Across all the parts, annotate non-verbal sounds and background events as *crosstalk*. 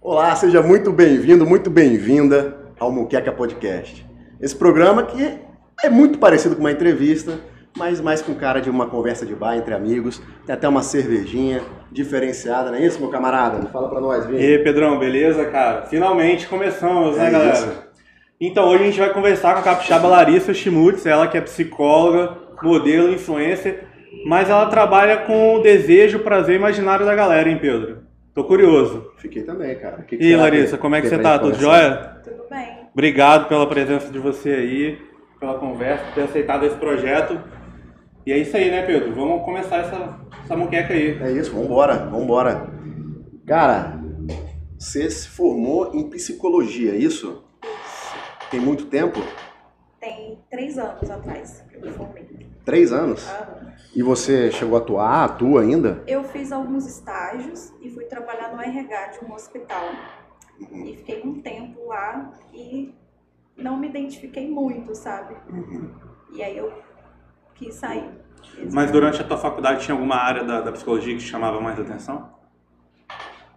Olá, seja muito bem-vindo, muito bem-vinda ao Muqueca Podcast. Esse programa que é muito parecido com uma entrevista, mas mais com cara de uma conversa de bar entre amigos. Tem até uma cervejinha diferenciada, não é isso, meu camarada? Fala pra nós, Vini. E aí, Pedrão, beleza, cara? Finalmente começamos, né, É galera? isso. Então, hoje a gente vai conversar com a capixaba Larissa Schmutz, ela que é psicóloga, modelo, influencer, mas ela trabalha com o desejo, prazer imaginário da galera, hein, Pedro? Tô curioso. Fiquei também, cara. O que que E Larissa, como é que você tá? Tudo jóia? Tudo bem. Obrigado pela presença de você aí, pela conversa, por ter aceitado esse projeto. E é isso aí, né, Pedro? Vamos começar essa, essa muqueca aí. É isso, vambora, vambora. Cara, você se formou em psicologia, é isso? Tem muito tempo? Tem três anos atrás que eu me formei. Três anos? Aham. E você chegou a atuar, atua ainda? Eu fiz alguns estágios e fui trabalhar no RH de um hospital. Uhum. E fiquei um tempo lá e não me identifiquei muito, sabe? Uhum. E aí eu quis sair. Mas durante a tua faculdade tinha alguma área da, da psicologia que te chamava mais atenção?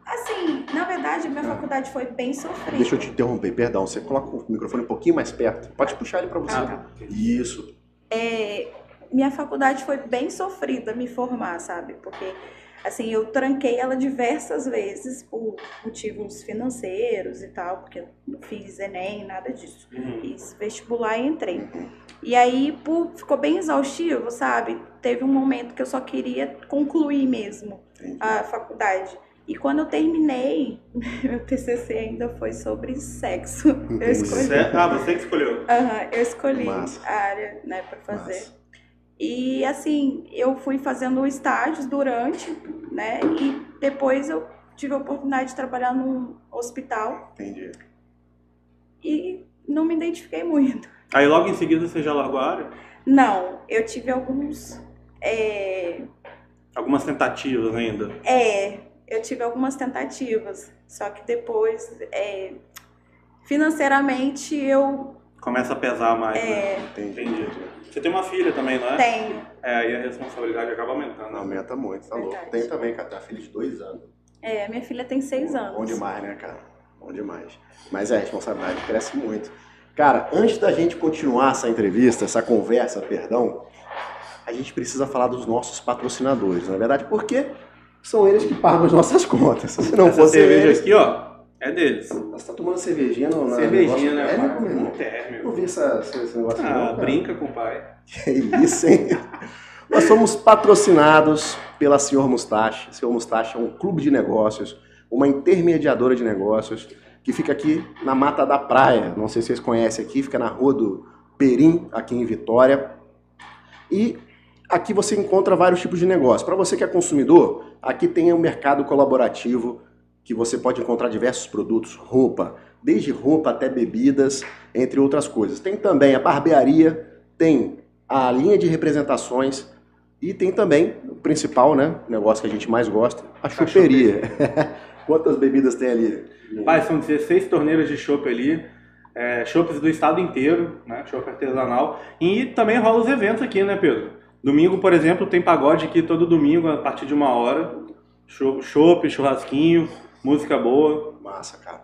Assim, na verdade, minha faculdade foi bem sofrida. Deixa eu te interromper, perdão. Você coloca o microfone um pouquinho mais perto. Pode puxar ele pra você. Ah, tá. Isso. É, minha faculdade foi bem sofrida me formar, sabe? Porque assim, eu tranquei ela diversas vezes por motivos financeiros e tal, porque eu não fiz ENEM, nada disso. Fiz vestibular e entrei. E aí, por, ficou bem exaustivo, sabe? Teve um momento que eu só queria concluir mesmo Entendi. a faculdade. E quando eu terminei, *laughs* meu TCC ainda foi sobre sexo. Eu escolhi. Cê- Ah, você que escolheu. Aham, eu escolhi Massa. a área, né, para fazer. Massa. E assim, eu fui fazendo estágios durante, né, e depois eu tive a oportunidade de trabalhar num hospital Entendi. e não me identifiquei muito. Aí logo em seguida você já largou a área? Não, eu tive alguns, é, Algumas tentativas ainda. é, eu tive algumas tentativas, só que depois, é, financeiramente eu Começa a pesar mais, né? é, Entendi. Entendi. Você tem uma filha também, não é? tenho, É, aí a responsabilidade acaba aumentando. Não, aumenta muito, tá louco. Tem também, cara. Tem uma filha de dois anos. é, minha filha tem seis anos. Bom demais, né, cara? Bom demais. Mas é, a responsabilidade cresce muito. Cara, antes da gente continuar essa entrevista, essa conversa, perdão, a gente precisa falar dos nossos patrocinadores, na verdade, porque são eles que pagam as nossas *laughs* contas. Se não Essa fosse cerveja eles... aqui, ó, é deles. Você tá tomando cervejinha no na- Cervejinha, né? É, meu irmão? Não vi essa, esse negócio Ah, não, brinca com o pai. Que isso, hein? *laughs* Nós somos patrocinados pela Senhor Mustache. Senhor Mustache é um clube de negócios, uma intermediadora de negócios, que fica aqui na Mata da Praia. Não sei se vocês conhecem aqui, fica na rua do Perim, aqui em Vitória. E aqui você encontra vários tipos de negócio. Para você que é consumidor, aqui tem um mercado colaborativo que você pode encontrar diversos produtos, roupa, desde roupa até bebidas, entre outras coisas. Tem também a barbearia, tem a linha de representações e tem também o principal, né, o negócio que a gente mais gosta, a choperia. *laughs* Quantas bebidas tem ali? Pai, são 16 torneiras de chopp ali. É, chopps do estado inteiro, né? Chopp artesanal. E também rola os eventos aqui, né, Pedro? Domingo, por exemplo, tem pagode aqui todo domingo a partir de uma hora. Cho- Chopp, churrasquinho, música boa. Massa, cara.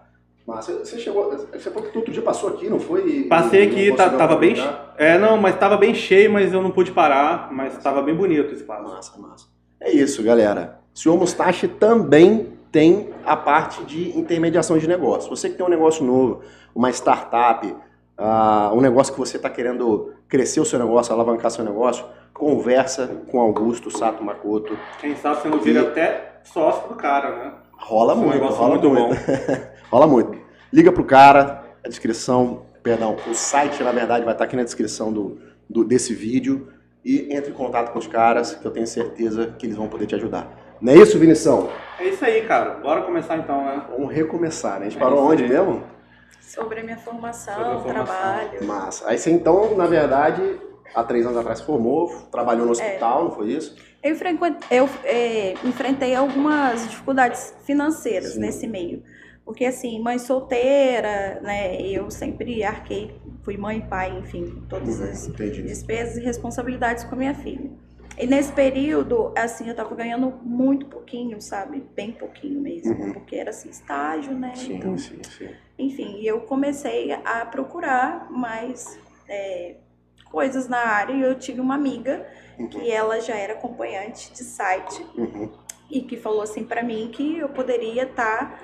Massa. Você chegou, você falou que outro dia passou aqui, não foi? Passei Não aqui, tá- conseguiu tava bem. É, não, mas tava bem cheio, mas eu não pude parar. Mas tava bem bonito o espaço. Massa, massa. É isso, galera. O senhor Mustache também tem a parte de intermediação de negócio. Você que tem um negócio novo, uma startup, ah, um negócio que você está querendo crescer o seu negócio, alavancar seu negócio, conversa com Augusto Sato Makoto. Quem sabe você não vira E- até sócio do cara, né? Rola Esse muito, rola muito muito. *laughs* rola muito. Liga pro cara, a descrição, perdão, o site na verdade vai estar aqui na descrição do, do- desse vídeo e entre em contato com os caras que eu tenho certeza que eles vão poder te ajudar. Não é isso, Vinição? É isso aí, cara. Bora começar então, né? Vamos recomeçar, né? A gente É parou onde aí. mesmo? Sobre a minha formação, Sobre a formação. trabalho. Massa. Aí você então, na verdade, há três anos atrás formou, trabalhou no hospital, não foi isso? Eu, eu, é, enfrentei algumas dificuldades financeiras Sim. nesse meio. Porque, assim, mãe solteira, né? Eu sempre arquei, fui mãe e pai, enfim, todas Uhum, as entendi. despesas e responsabilidades com a minha filha. E nesse período, assim, eu tava ganhando muito pouquinho, sabe? Bem pouquinho mesmo. Uhum. Porque era assim, estágio, né? Sim, Então, sim, sim. enfim, eu comecei a procurar mais é, coisas na área e eu tive uma amiga que ela já era acompanhante de site Uhum. e que falou assim pra mim que eu poderia estar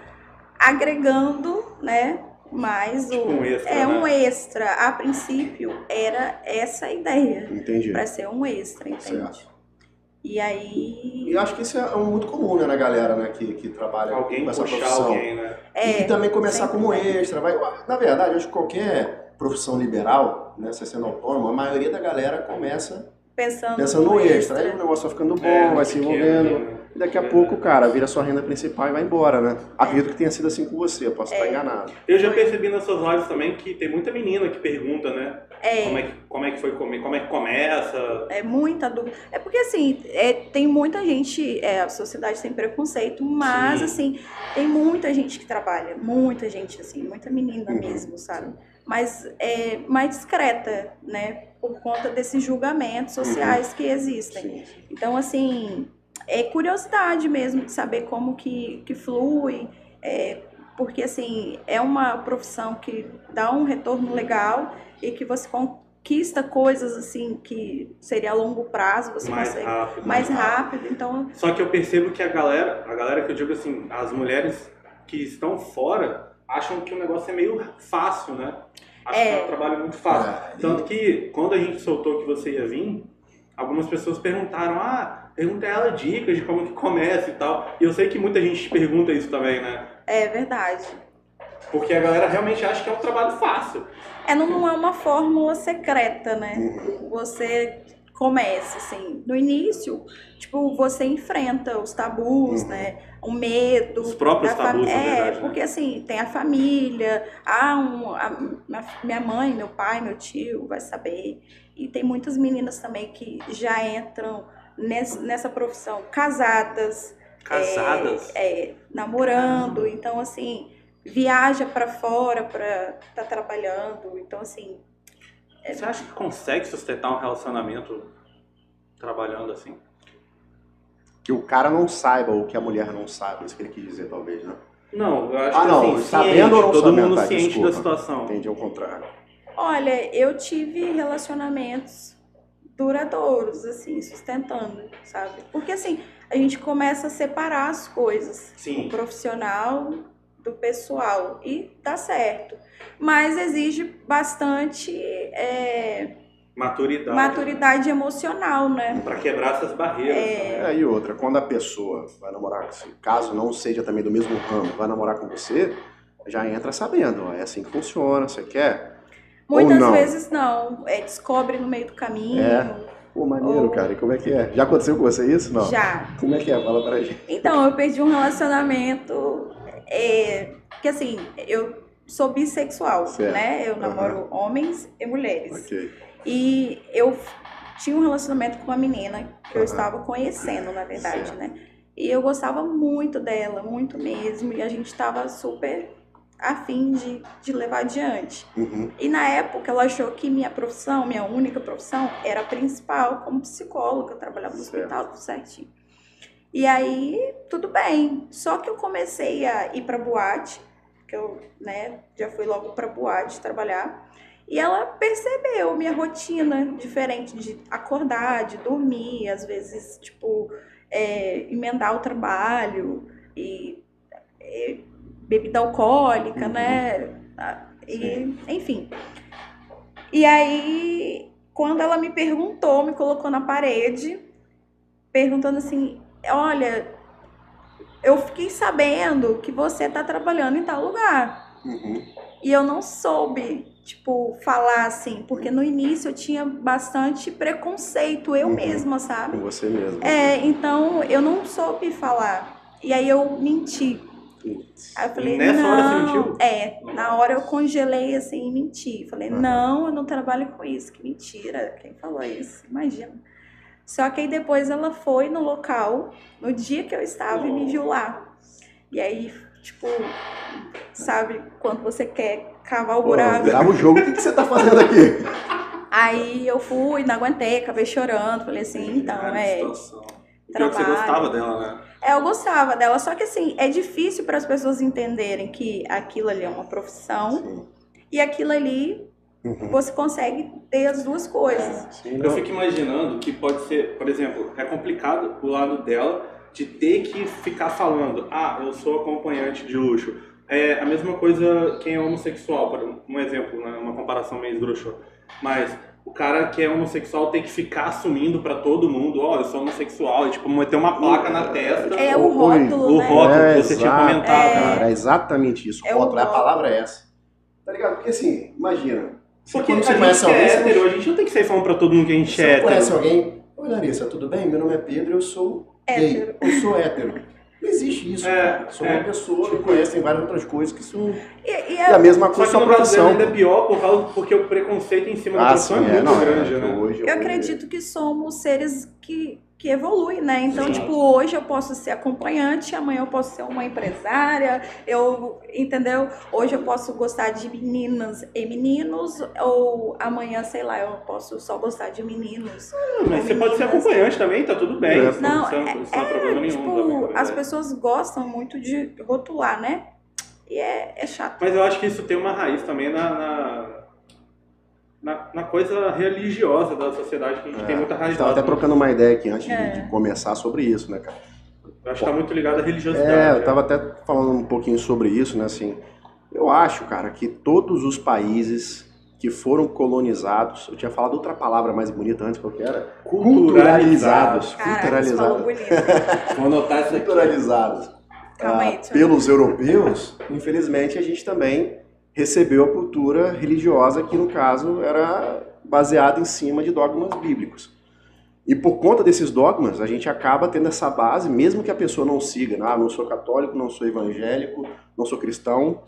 agregando, né, mais o Tipo um extra, é um né? extra. A princípio era essa a ideia Entendi. pra ser um extra, entende? Certo. E aí E eu acho que isso é um muito comum, né, na galera, né, que, que trabalha Alguém com essa puxar profissão. alguém, né? é, e também começar como extra. Vai, na verdade, eu acho que qualquer profissão liberal, né, você sendo autônomo, a maioria da galera começa pensando, pensando no extra. Aí o negócio vai ficando bom, É, vai se envolvendo. né? E daqui a É. pouco, cara, vira sua renda principal e vai embora, né? Acredito que tenha sido assim com você, eu posso É. estar enganado. Eu já percebi nas suas lives também que tem muita menina que pergunta, né? É, Como é que, como é que foi comer, como é que começa. É muita dúvida. É porque, assim, é, tem muita gente, é, a sociedade tem preconceito, mas, Sim. assim, tem muita gente que trabalha, muita gente, assim, muita menina Uhum. mesmo, sabe? Mas é mais discreta, né? Por conta desses julgamentos sociais que existem. Sim. Então, assim, é curiosidade mesmo de saber como que, que flui, é, porque, assim, é uma profissão que dá um retorno legal e que você conquista coisas, assim, que seria a longo prazo, você mais consegue rápido. mais rápido. Então, Só que eu percebo que a galera, a galera que eu digo assim, as mulheres que estão fora acham que o negócio é meio fácil, né? Acham É. que é um trabalho muito fácil. É, Tanto que quando a gente soltou que você ia vir, algumas pessoas perguntaram, ah, pergunta a ela dicas de como que começa e tal. E eu sei que muita gente pergunta isso também, né? é verdade. Porque a galera realmente acha que é um trabalho fácil. É, não, não é uma fórmula secreta, né? Uhum. Você começa, assim, no início, tipo, você enfrenta os tabus, Uhum. né? O medo. Os próprios da fam- tabus, na É, verdade, né? porque assim, tem a família, há um, a- minha- mãe, meu pai, meu tio vai saber. E tem muitas meninas também que já entram nessa, nessa profissão casadas, Casadas. é, namorando, então assim, viaja pra fora pra tá trabalhando, então assim, Você acha que consegue sustentar um relacionamento trabalhando assim? Que o cara não saiba ou que a mulher não saiba, isso que ele quis dizer, talvez, né? Não, eu acho Ah, que não, assim, sabendo ciente, ou não todo sabendo, mundo tá, ciente desculpa. da situação. Entendi ao contrário. Olha, eu tive relacionamentos duradouros, assim, sustentando, sabe? Porque assim, a gente começa a separar as coisas, Sim. o profissional do pessoal, e dá certo. Mas exige bastante é, Maturidade. maturidade emocional, né? Pra quebrar essas barreiras. né? É, e outra, quando a pessoa vai namorar com você, caso não seja também do mesmo ramo, vai namorar com você, já entra sabendo, ó, é assim que funciona, você quer? Muitas não? vezes não, é, descobre no meio do caminho, É. Pô, maneiro, Ou- cara, e como é que é? Já aconteceu com você isso? Não. já. Como é que é? Fala pra gente. Então, eu perdi um relacionamento é, que assim, eu sou bissexual, Certo. né? Eu namoro homens e mulheres. Ok. E eu tinha um relacionamento com uma menina que eu Aham. estava conhecendo, na verdade, Certo. né? E eu gostava muito dela, muito mesmo, e a gente estava super afim de, de levar adiante. Uhum. E na época ela achou que minha profissão, minha única profissão, era a principal como psicóloga, eu trabalhava no Certo. hospital, tudo certinho. E aí, tudo bem. Só que eu comecei a ir pra boate, que eu, né, já fui logo pra boate trabalhar. E ela percebeu minha rotina diferente de acordar, de dormir, às vezes, tipo, é, emendar o trabalho e, e bebida alcoólica, Uhum. né? E, enfim. E aí, quando ela me perguntou, me colocou na parede, perguntando assim: Olha, eu fiquei sabendo que você tá trabalhando em tal lugar. Uhum. E eu não soube, tipo, falar assim, porque no início eu tinha bastante preconceito, eu Uhum. mesma, sabe? você mesmo. É, então eu não soube falar. E aí eu menti. Aí eu falei, Nessa não. hora você mentiu? É, na hora eu congelei assim e menti. Falei, Aham. não, eu não trabalho com isso. Que mentira. Quem falou isso? Imagina. Só que aí depois ela foi no local, no dia que eu estava, e me viu lá. E aí, tipo, sabe, quando você quer cavar o Pô, buraco. grava o jogo, o que, que você tá fazendo aqui? Aí eu fui, não aguentei, acabei chorando. Falei assim, então, é. que você trabalho. gostava dela, né? É, eu gostava dela, só que assim, é difícil para as pessoas entenderem que aquilo ali é uma profissão Sim. e aquilo ali Uhum. você consegue ter as duas coisas. Sim, Eu fico imaginando que pode ser, por exemplo, é complicado o lado dela de ter que ficar falando, ah, eu sou acompanhante de luxo. É a mesma coisa quem é homossexual, por um exemplo, né, uma comparação meio esdrúxula. Mas o cara que é homossexual tem que ficar assumindo pra todo mundo, ó, eu sou homossexual, e tipo, meter uma placa na testa. É o rótulo, o né? rótulo. É, que você tinha comentado, cara, é exatamente isso. É o Rótulo, a rótulo. palavra é essa. Tá ligado? Porque assim, imagina. Porque quando a você gente conhece que é alguém, você hétero, não- a gente não tem que sair falando pra todo mundo que a gente Você é hétero. conhece alguém? Oi, Larissa, tudo bem? Meu nome é Pedro, eu sou gay. Hétero. Eu sou hétero. Não existe isso, É, cara. Sou é. uma pessoa que conhece várias outras coisas que são. E, e E é- a mesma Só coisa que sua no profissão. ainda é pior por causa, porque o preconceito em cima da Ah, profissão sim, é é, muito não, é, grande, que né? hoje eu acredito que somos seres que, que evoluem, né? Então, Sim. tipo, hoje eu posso ser acompanhante, amanhã eu posso ser uma empresária, eu, entendeu? Hoje eu posso gostar de meninas e meninos, ou amanhã, sei lá, eu posso só gostar de meninos. Mas você pode ser acompanhante também, tá tudo bem. É, Não, é, isso não é problema nenhum. tipo, também, as pessoas gostam muito de rotular, né? E é, é chato. Mas eu acho que isso tem uma raiz também na, na, na, na coisa religiosa da sociedade, que a gente tem muita É, A raiz gente tava até trocando uma ideia aqui antes de- É. de começar sobre isso, né, cara? Eu acho que tá muito ligado à religiosidade. É, eu né? tava até falando um pouquinho sobre isso, né, assim. Eu acho, cara, que todos os países que foram colonizados, eu tinha falado outra palavra mais bonita antes, qual que era? Culturalizados. Culturalizados. bonito. *laughs* Vou anotar isso aqui. Culturalizados. Calma aí, ah, pelos europeus, infelizmente a gente também recebeu a cultura religiosa que no caso era baseada em cima de dogmas bíblicos. E por conta desses dogmas, a gente acaba tendo essa base, mesmo que a pessoa não siga, ah, não sou católico, não sou evangélico, não sou cristão,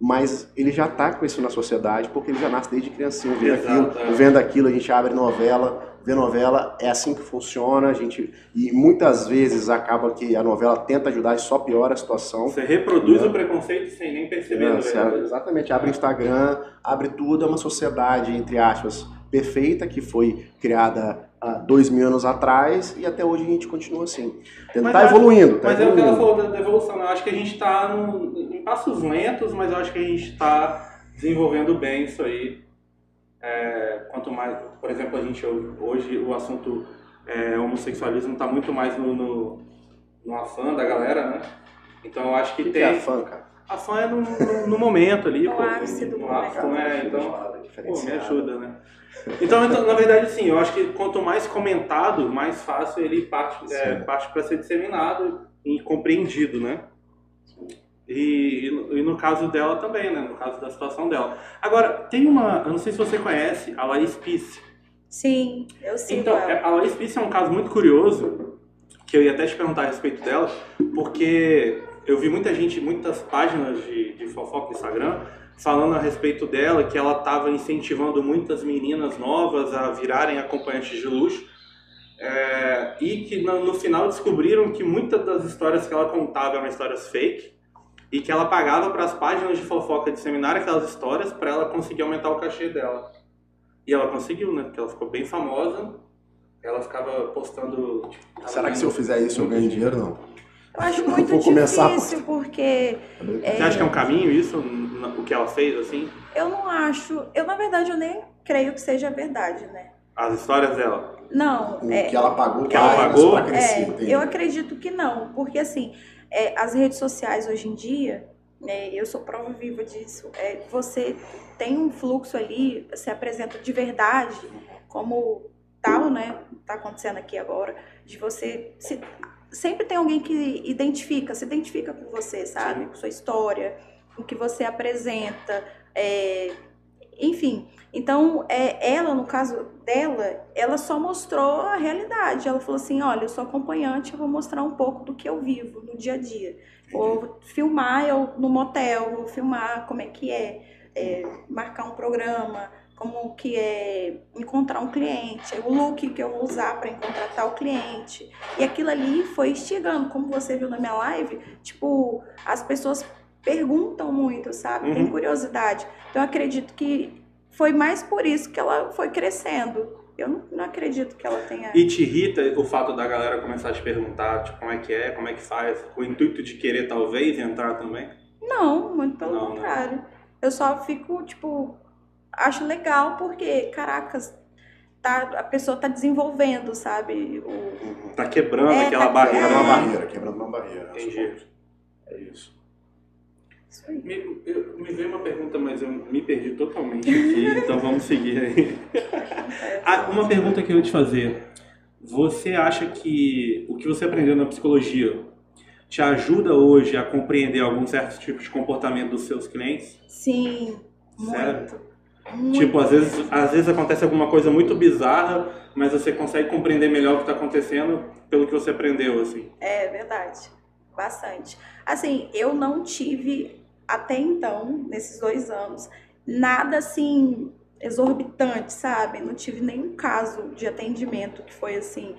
mas ele já está com isso na sociedade, porque ele já nasce desde criancinha, vendo Exato, aquilo, é. vendo aquilo, a gente abre novela, vê novela, é assim que funciona, a gente e muitas vezes acaba que a novela tenta ajudar e só piora a situação. Você reproduz o preconceito sem nem perceber, É, verdade. abre- exatamente, abre Instagram, abre tudo, é uma sociedade, entre aspas, perfeita, que foi criada há dois mil anos atrás e até hoje a gente continua assim. Mas Tá evoluindo, tá Mas é o que ela evoluindo. falou da, da evolução, né? Eu acho que a gente está em passos lentos, mas eu acho que a gente está desenvolvendo bem isso aí. É, quanto mais, por exemplo, a gente hoje o assunto é, homossexualismo está muito mais no, no, no afã da galera, né? Então eu acho que O que tem. é a fã, cara? A fã é no, no, no momento ali, No pô. ápice do no momento. né? Então, Pô, me ajuda, né? Então, então, na verdade, sim, eu acho que quanto mais comentado, mais fácil ele parte, é, parte para ser disseminado e compreendido, né? E, e no- caso dela também, né? No caso da situação dela. Agora, tem uma, eu não sei se você conhece, a Laís Pisse. Sim, eu sigo Então, ela. é- a Laís Pisse é um caso muito curioso, que eu ia até te perguntar a respeito dela, porque eu vi muita gente, muitas páginas de, de fofoca no Instagram, falando a respeito dela, que ela estava incentivando muitas meninas novas a virarem acompanhantes de luxo, é, e que no, no final descobriram que muitas das histórias que ela contava eram histórias fake, e que ela pagava para as páginas de fofoca disseminar aquelas histórias para ela conseguir aumentar o cachê dela. E ela conseguiu, né? Porque ela ficou bem famosa. Ela ficava postando. tipo, Será que se eu fizer isso eu ganho dinheiro? Não. Eu acho *laughs* Vou muito começar difícil, porque Você acha que é um caminho isso, o que ela fez, assim? eu não acho. Eu, na verdade, eu nem creio que seja verdade, né? As histórias dela. Não, O é, que ela pagou, que ela pagou? pra crescer, É, eu acredito que não, porque assim, é, as redes sociais hoje em dia, né, eu sou prova viva disso, é, você tem um fluxo ali, se apresenta de verdade, como tal, né, tá acontecendo aqui agora, de você se- sempre tem alguém que identifica, se identifica com você, sabe, com sua história, com o que você apresenta, é, enfim. Então, é, ela, no caso dela, ela só mostrou a realidade. Ela falou assim: olha, eu sou acompanhante, eu vou mostrar um pouco do que eu vivo no dia a dia. Vou filmar eu no motel, vou filmar como é que é, é, marcar um programa, como que é encontrar um cliente, o look que eu vou usar para encontrar tal cliente. E aquilo ali foi instigando, como você viu na minha live, tipo, as pessoas perguntam muito, sabe? Tem Uhum. curiosidade. Então eu acredito que foi mais por isso que ela foi crescendo. Eu não, não acredito que ela tenha. E te irrita o fato da galera começar a te perguntar, tipo, como é que é, como é que faz, com o intuito de querer talvez entrar também? Não, muito pelo Não, né? contrário. Eu só fico, tipo, acho legal porque, caracas, tá, a pessoa tá desenvolvendo, sabe? O, Uhum. Tá quebrando É, aquela tá barreira. Quebrando uma É. barreira, quebrando uma barreira. Entendi. É isso. Me, eu- me veio uma pergunta, mas eu me perdi totalmente *laughs* aqui, então vamos seguir aí. Ah, uma pergunta que eu ia te fazer. Você acha que o que você aprendeu na psicologia te ajuda hoje a compreender algum certo tipo de comportamento dos seus clientes? Sim, muito. muito. Tipo, às vezes, às vezes acontece alguma coisa muito bizarra, mas você consegue compreender melhor o que está acontecendo pelo que você aprendeu, assim. É verdade. Bastante. Assim, eu não tive até então, nesses dois anos, nada assim exorbitante, sabe? Não tive nenhum caso de atendimento que foi assim,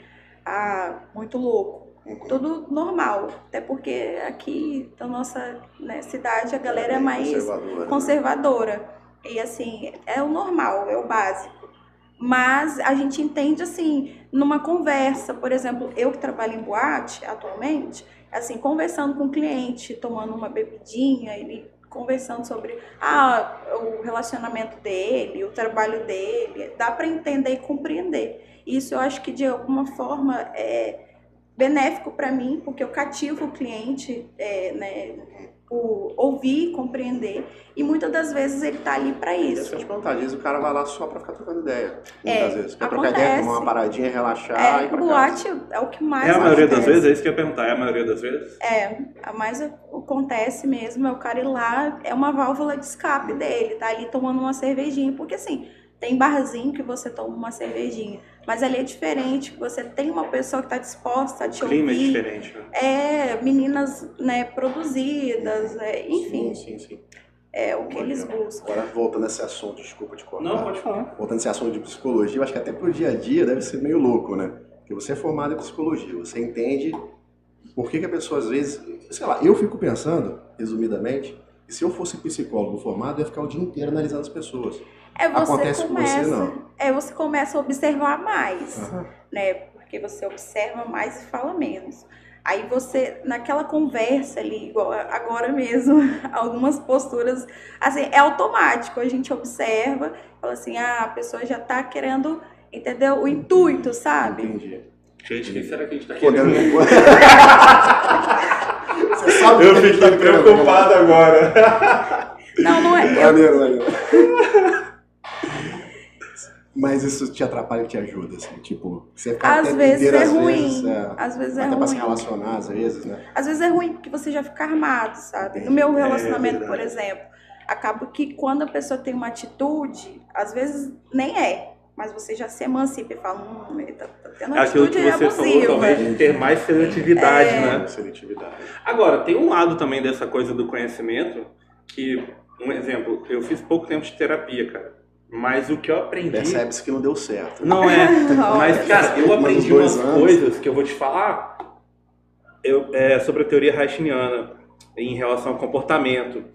ah, muito louco. Tudo normal. Até porque aqui na nossa né, cidade a galera é mais Conservadora, né? conservadora. E assim, é o normal, é o básico. Mas a gente entende assim, numa conversa, por exemplo, eu que trabalho em boate atualmente, assim, conversando com o cliente, tomando uma bebidinha, ele conversando sobre ah, o relacionamento dele, o trabalho dele, dá para entender e compreender. Isso eu acho que de alguma forma é benéfico para mim, porque eu cativo o cliente, é, né, por ouvir, compreender, e muitas das vezes ele tá ali para Isso que eu te perguntar, às vezes o cara vai lá só pra ficar trocando ideia. É, Muitas vezes. Quer trocar ideia, acontece. tomar uma paradinha, relaxar e É, ir pra boate casa. é o que mais É a maioria das acontece. vezes? É isso que eu ia perguntar. É a maioria das vezes? É, a mais acontece mesmo é o cara ir lá, é uma válvula de escape dele, tá ali tomando uma cervejinha, porque assim, tem barzinho que você toma uma cervejinha, mas ali é diferente, você tem uma pessoa que tá disposta a te O clima é ouvir, diferente, né? é, meninas, né, produzidas, é, enfim, Sim, sim, sim. é o que eles buscam. Agora, voltando nesse assunto, desculpa te cortar. Não, pode falar. Voltando nesse assunto de psicologia, eu acho que até pro dia a dia deve ser meio louco, né? Porque você é formado em psicologia, você entende por que, que a pessoa às vezes. Sei lá, eu fico pensando, resumidamente, se eu fosse psicólogo formado, eu ia ficar o dia inteiro analisando as pessoas. É você Acontece com começa, você, não? é você começa a observar mais. Aham. né? Porque você observa mais e fala menos. Aí você, naquela conversa ali, igual agora mesmo, *laughs* algumas posturas, assim, é automático, a gente observa, fala assim, ah, a pessoa já tá querendo, entendeu? O intuito, sabe? Entendi. Gente, o que será que a gente tá querendo? *laughs* você sabe Eu fiquei tá preocupado agora. Não, não é. né? Eu, Maneiro, maneiro. Mas isso te atrapalha e te ajuda, assim, tipo, você fica às até vezes é às ruim. vezes, é, Às vezes é até pra se ruim. relacionar, às vezes, né? Às vezes é ruim porque você já fica armado, sabe? No meu É, relacionamento, por verdade. exemplo, acaba que quando a pessoa tem uma atitude, às vezes nem é, mas você já se emancipa e fala, hum, ele tá, tá tendo É aquilo atitude que você falou, talvez, ter mais seletividade, É. né? Seletividade. Agora, tem um lado também dessa coisa do conhecimento, que, um exemplo, eu fiz pouco tempo de terapia, cara. Mas o que eu aprendi. Percebe-se que não deu certo. Não é. *laughs* Mas, cara, eu aprendi umas anos. coisas que eu vou te falar eu, é, sobre a teoria Reichiniana em relação ao comportamento.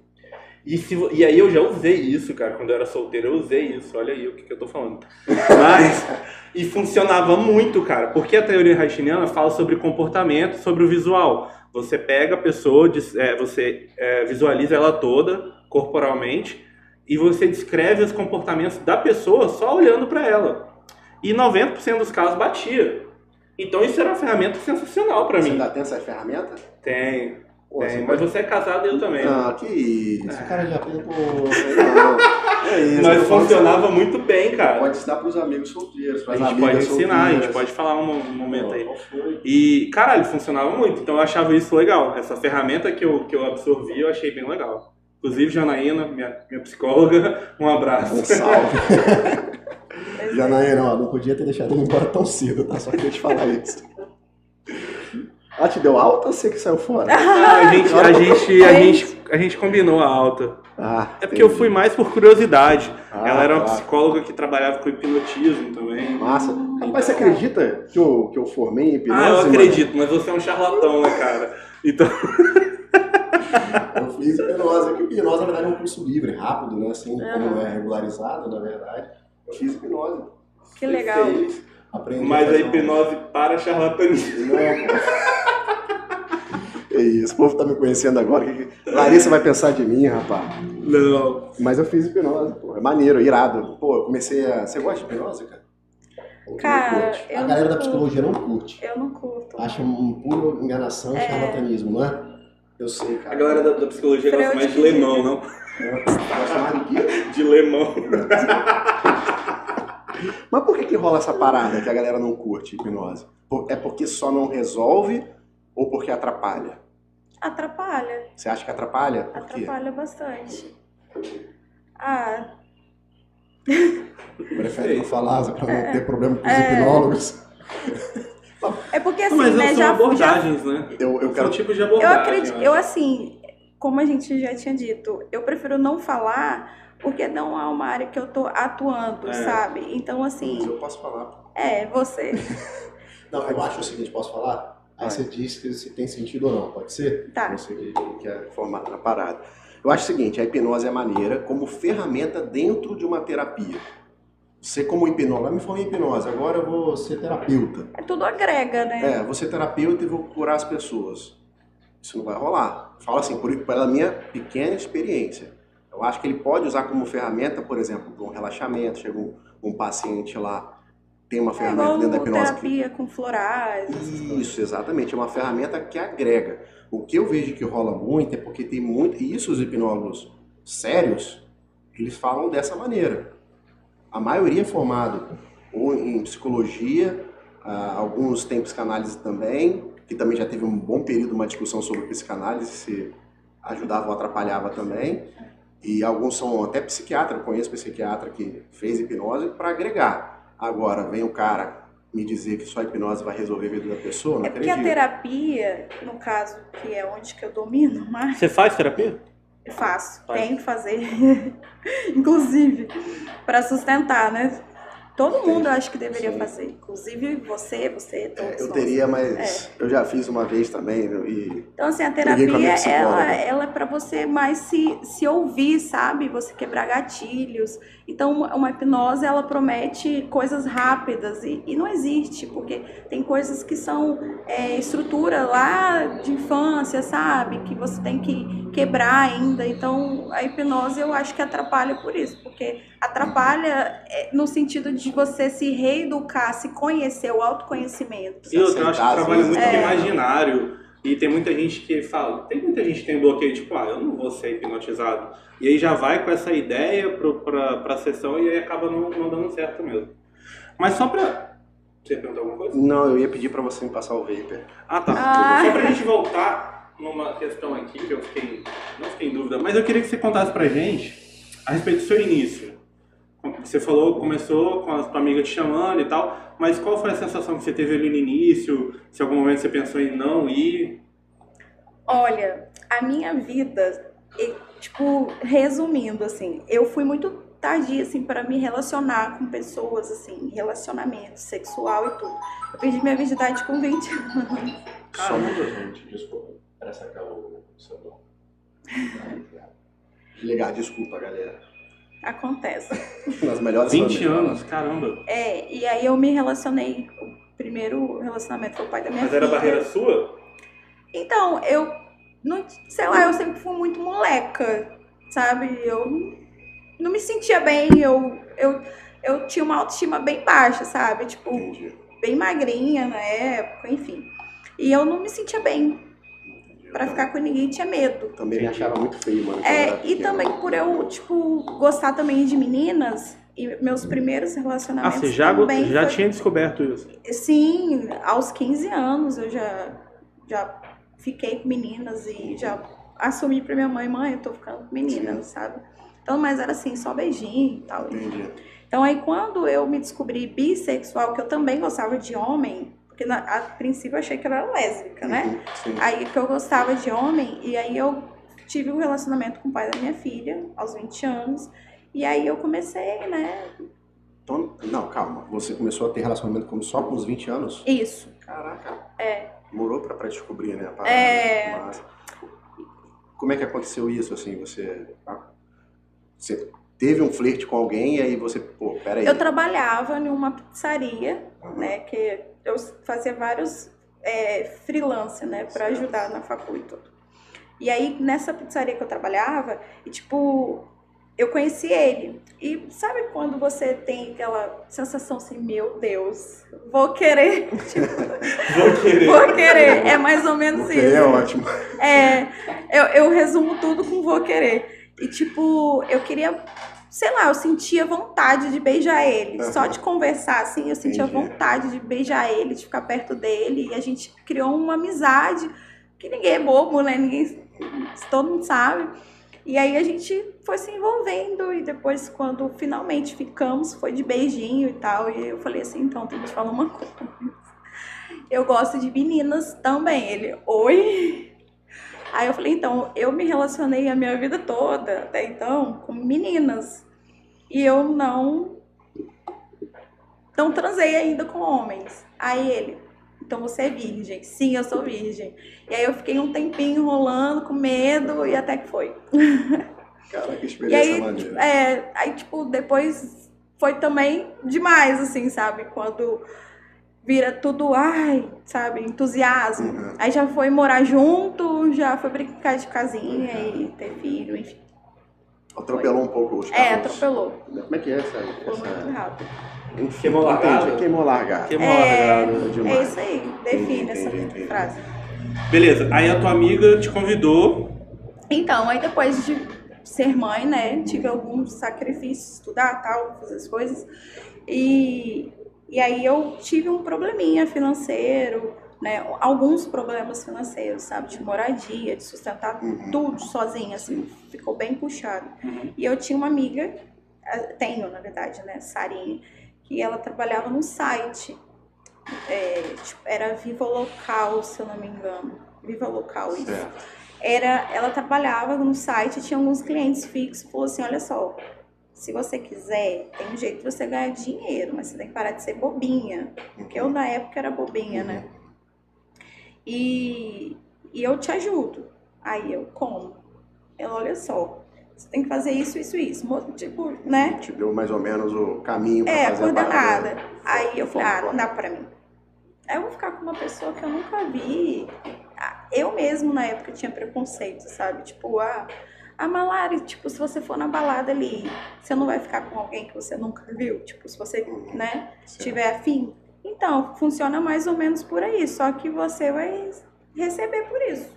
E, se, e aí eu já usei isso, cara, quando eu era solteiro, eu usei isso, olha aí o que, que eu tô falando. Mas, e funcionava muito, cara, porque a teoria Reichiniana fala sobre comportamento, sobre o visual. Você pega a pessoa, é, você é, visualiza ela toda, corporalmente, e você descreve os comportamentos da pessoa só olhando para ela. E 90% dos casos batia. Então isso era uma ferramenta sensacional para Você mim. ainda tem essa ferramenta? Tem, Pô, tem. Mas pode- você é casado e eu também. Ah, que isso. O cara já. Não, é isso. Mas funcionava muito bem, cara. Pode ensinar pros amigos solteiros, A pras gente amigas pode ensinar, a gente solteiras. pode falar um mo- momento aí. Qual foi? E, caralho, funcionava muito. Então eu achava isso legal. Essa ferramenta que eu, que eu absorvi, eu achei bem legal. Inclusive, Janaína, minha, minha psicóloga, *laughs* um abraço. Um salve. É. *laughs* Janaína, ó, não podia ter deixado ele embora tão cedo, tá? Só queria te falar isso. Ela te deu alta ou você que saiu fora? *laughs* Ah, a, gente, a, gente, a, gente, a gente combinou a alta. Ah, É porque eu fui mais por curiosidade. Ah, Ela era uma tá. psicóloga que trabalhava com hipnotismo também. Massa. Rapaz, você acredita que eu, que eu formei em hipnose? Ah, eu mano? acredito, mas você é um charlatão, né, cara? Então, *laughs* eu fiz hipnose, que hipnose na verdade é um curso livre, rápido, né? Assim, como é regularizado, na verdade. Eu fiz hipnose. Que legal. Aprendi Mas a um- hipnose para charlatanismo. Não, pô. É isso, o povo tá me conhecendo agora. que que- Larissa vai pensar de mim, rapaz. Não. Mas eu fiz hipnose, pô. É maneiro, irado. Pô, eu comecei a. Você gosta de hipnose, cara? Ou Cara, A não galera da psicologia não curte. Eu não curto. Acha um puro enganação e É. charlatanismo, não é? Eu sei, cara. A galera da, da psicologia gosta Freud mais de lemão, não? Gosta mais do quê? De lemão. *laughs* Mas por que, que rola essa parada que a galera não curte hipnose? É porque só não resolve ou porque atrapalha? Atrapalha. Você acha que atrapalha? Por quê? Atrapalha bastante. Ah, Prefere não falar pra não ter problema com os É. hipnólogos? é porque assim, Mas né, são já, já abordagens, né? Eu, eu São quero. tipos de Eu abordagem. acredito, acho. eu assim, como a gente já tinha dito, eu prefiro não falar porque não é uma área que eu tô atuando, É. sabe? Então, Mas assim, eu posso falar. é, você. *laughs* Não, eu acho o seguinte, posso falar? Aí você diz que se tem sentido ou não, pode ser? Tá. Você que quer formar na parada. Eu acho o seguinte, a hipnose é maneira como ferramenta dentro de uma terapia. Você como hipnólogo, me formei em hipnose, agora eu vou ser terapeuta. É tudo agrega, né? É, vou ser terapeuta e vou curar as pessoas. Isso não vai rolar. Fala assim, por, pela minha pequena experiência. Eu acho que ele pode usar como ferramenta, por exemplo, para um relaxamento. Chega um, um paciente lá, tem uma É ferramenta igual dentro da hipnose. que- terapia com florais. Isso, exatamente. É uma ferramenta que agrega. O que eu vejo que rola muito é porque tem muito. E isso os hipnólogos sérios, eles falam dessa maneira. A maioria é formado ou em psicologia, ah, alguns têm psicanálise também, que também já teve um bom período uma discussão sobre psicanálise, se ajudava ou atrapalhava também. E alguns são até psiquiatra, eu conheço psiquiatra que fez hipnose para agregar. Agora, vem o cara me dizer que só a hipnose vai resolver a vida da pessoa, não É porque a acredito. terapia, no caso, que é onde que eu domino mais, Você faz terapia? eu faço, Faz. tenho que fazer, *laughs* inclusive, para sustentar, né? Todo mundo acho que deveria Sim. fazer, inclusive você, você, todos É, eu nós. teria, mas eu já fiz uma vez também e Então, assim, a a terapia, psicóloga. ela, ela é para você mais se, se ouvir, sabe? Você quebrar gatilhos. Então, uma, uma hipnose, ela promete coisas rápidas e, e não existe, porque tem coisas que são é, estrutura lá de infância, sabe? Que você tem que quebrar ainda. Então, a hipnose eu acho que atrapalha por isso, porque atrapalha é, no sentido de você se reeducar, se conhecer, o autoconhecimento. E outra, eu acho que trabalha vezes, muito é. com imaginário. E tem muita gente que fala, tem muita gente que tem bloqueio, tipo, ah, eu não vou ser hipnotizado. E aí já vai com essa ideia pro, pra, pra sessão e aí acaba não, não dando certo mesmo. Mas só pra. Você ia perguntar alguma coisa? não, eu ia pedir pra você me passar o vapor. Ah, tá. Ah. Só pra gente voltar numa questão aqui que eu fiquei. Não fiquei em dúvida, mas eu queria que você contasse pra gente a respeito do seu início. Você falou, começou com a sua amiga te chamando e tal, mas qual foi a sensação que você teve ali no início? Se algum momento você pensou em não ir? Olha, a minha vida, tipo, resumindo, assim, eu fui muito tardia, assim, para me relacionar com pessoas, assim, relacionamento sexual e tudo. Eu perdi minha virgindade com 20 anos. Só minuto, gente, desculpa. Para sacar o celular. *laughs* Ligar, desculpa, galera. Acontece. *laughs* Nas melhores 20 famílias. anos, caramba. É, e aí eu me relacionei, o primeiro relacionamento foi o pai da minha Mas filha. era barreira sua? Então, eu, não, sei lá, eu sempre fui muito moleca, sabe? Eu não me sentia bem, eu, eu, eu tinha uma autoestima bem baixa, sabe? Tipo, Entendi. bem magrinha na época, enfim. E eu não me sentia bem. Eu ficar com ninguém tinha medo. Também me achava muito feio, mano. É, e também por eu, tipo, gostar também de meninas, e meus primeiros Ah, relacionamentos você já, também já foi- tinha descoberto isso. Sim, aos 15 anos eu já, já fiquei com meninas e já assumi pra minha mãe, mãe, eu tô ficando com meninas, sabe? Então, mas era assim, só beijinho e tal. Entendi. Então aí quando eu me descobri bissexual, que eu também gostava de homem, porque na- a princípio eu achei que eu era lésbica, né? Uhum, Sim. Aí que eu gostava de homem, e aí eu tive um relacionamento com o pai da minha filha, aos 20 anos. E aí eu comecei, né? Então, não, calma. Você começou a ter relacionamento com só com os 20 anos? Isso. Caraca. É. Demorou pra, pra descobrir, né? a parada. É. Mas, como é que aconteceu isso, assim, você, ah, você teve um flerte com alguém e aí você, pô, peraí. Eu trabalhava em uma pizzaria, né, que eu fazia vários é, freelance, né, para ajudar na facu e tudo. E aí, nessa pizzaria que eu trabalhava, e tipo, eu conheci ele. E sabe quando você tem aquela sensação assim, meu Deus, vou querer, *laughs* tipo, Vou querer. vou querer. É mais ou menos Porque isso. é ótimo. É, eu, eu resumo tudo com vou querer. E tipo, eu queria, sei lá, eu sentia vontade de beijar ele. Aham. Só de conversar assim, eu sentia Entendi. vontade de beijar ele, de ficar perto dele. E a gente criou uma amizade que ninguém é bobo, né? Ninguém, todo mundo sabe. E aí a gente foi se envolvendo e depois quando finalmente ficamos, foi de beijinho e tal. E eu falei assim, então tem que te falar uma coisa. Eu gosto de meninas também. Ele, oi? Aí eu falei, então, eu me relacionei a minha vida toda, até então, com meninas. E eu não. Não transei ainda com homens. Aí ele, então você é virgem. Sim, eu sou virgem. E aí eu fiquei um tempinho enrolando, com medo, e até que foi. *laughs* Cara, que E experiência aí, maneira. é, aí, tipo, depois foi também demais, assim, sabe? Quando vira tudo, ai, sabe, entusiasmo. Uhum. Aí já foi morar junto, já foi brincar de casinha e ter filho, enfim. Atropelou um pouco os É, carros. atropelou. Como é que é essa? Foi muito essa... rápido. Enfim, Queimou entendi, largada? Queimou largada. Queimou É, largada. demais. é isso aí, define Entendi, essa entendi. frase. Beleza, aí a tua amiga te convidou. Então, aí depois de ser mãe, né, tive alguns sacrifícios, estudar, tal, fazer as coisas. E, e aí eu tive um probleminha financeiro, né, alguns problemas financeiros, sabe, de moradia, de sustentar Uhum. tudo sozinha, assim, ficou bem puxado. Uhum. E eu tinha uma amiga, tenho na verdade, né, Sarinha, que ela trabalhava num site, é, tipo, era Viva Local, se eu não me engano, Viva Local, isso Certo. era, ela trabalhava no site, tinha alguns clientes fixos, falou assim, olha só, se você quiser, tem um jeito de você ganhar dinheiro, mas você tem que parar de ser bobinha, porque eu na época era bobinha, né? E, e eu te ajudo. Aí eu, como? Ela, olha só, você tem que fazer isso, isso, isso, tipo, né? Te deu mais ou menos o caminho pra É, fazer a coordenada. parada. Aí eu falei, ah, não dá pra mim. Aí eu vou ficar com uma pessoa que eu nunca vi. Ah, Eu mesmo na época tinha preconceito, sabe? Tipo, ah, a Malari, tipo, se você for na balada ali, você não vai ficar com alguém que você nunca viu. Tipo, se você, Uhum. né, Certo. tiver afim. Então, funciona mais ou menos por aí, só que você vai receber por isso.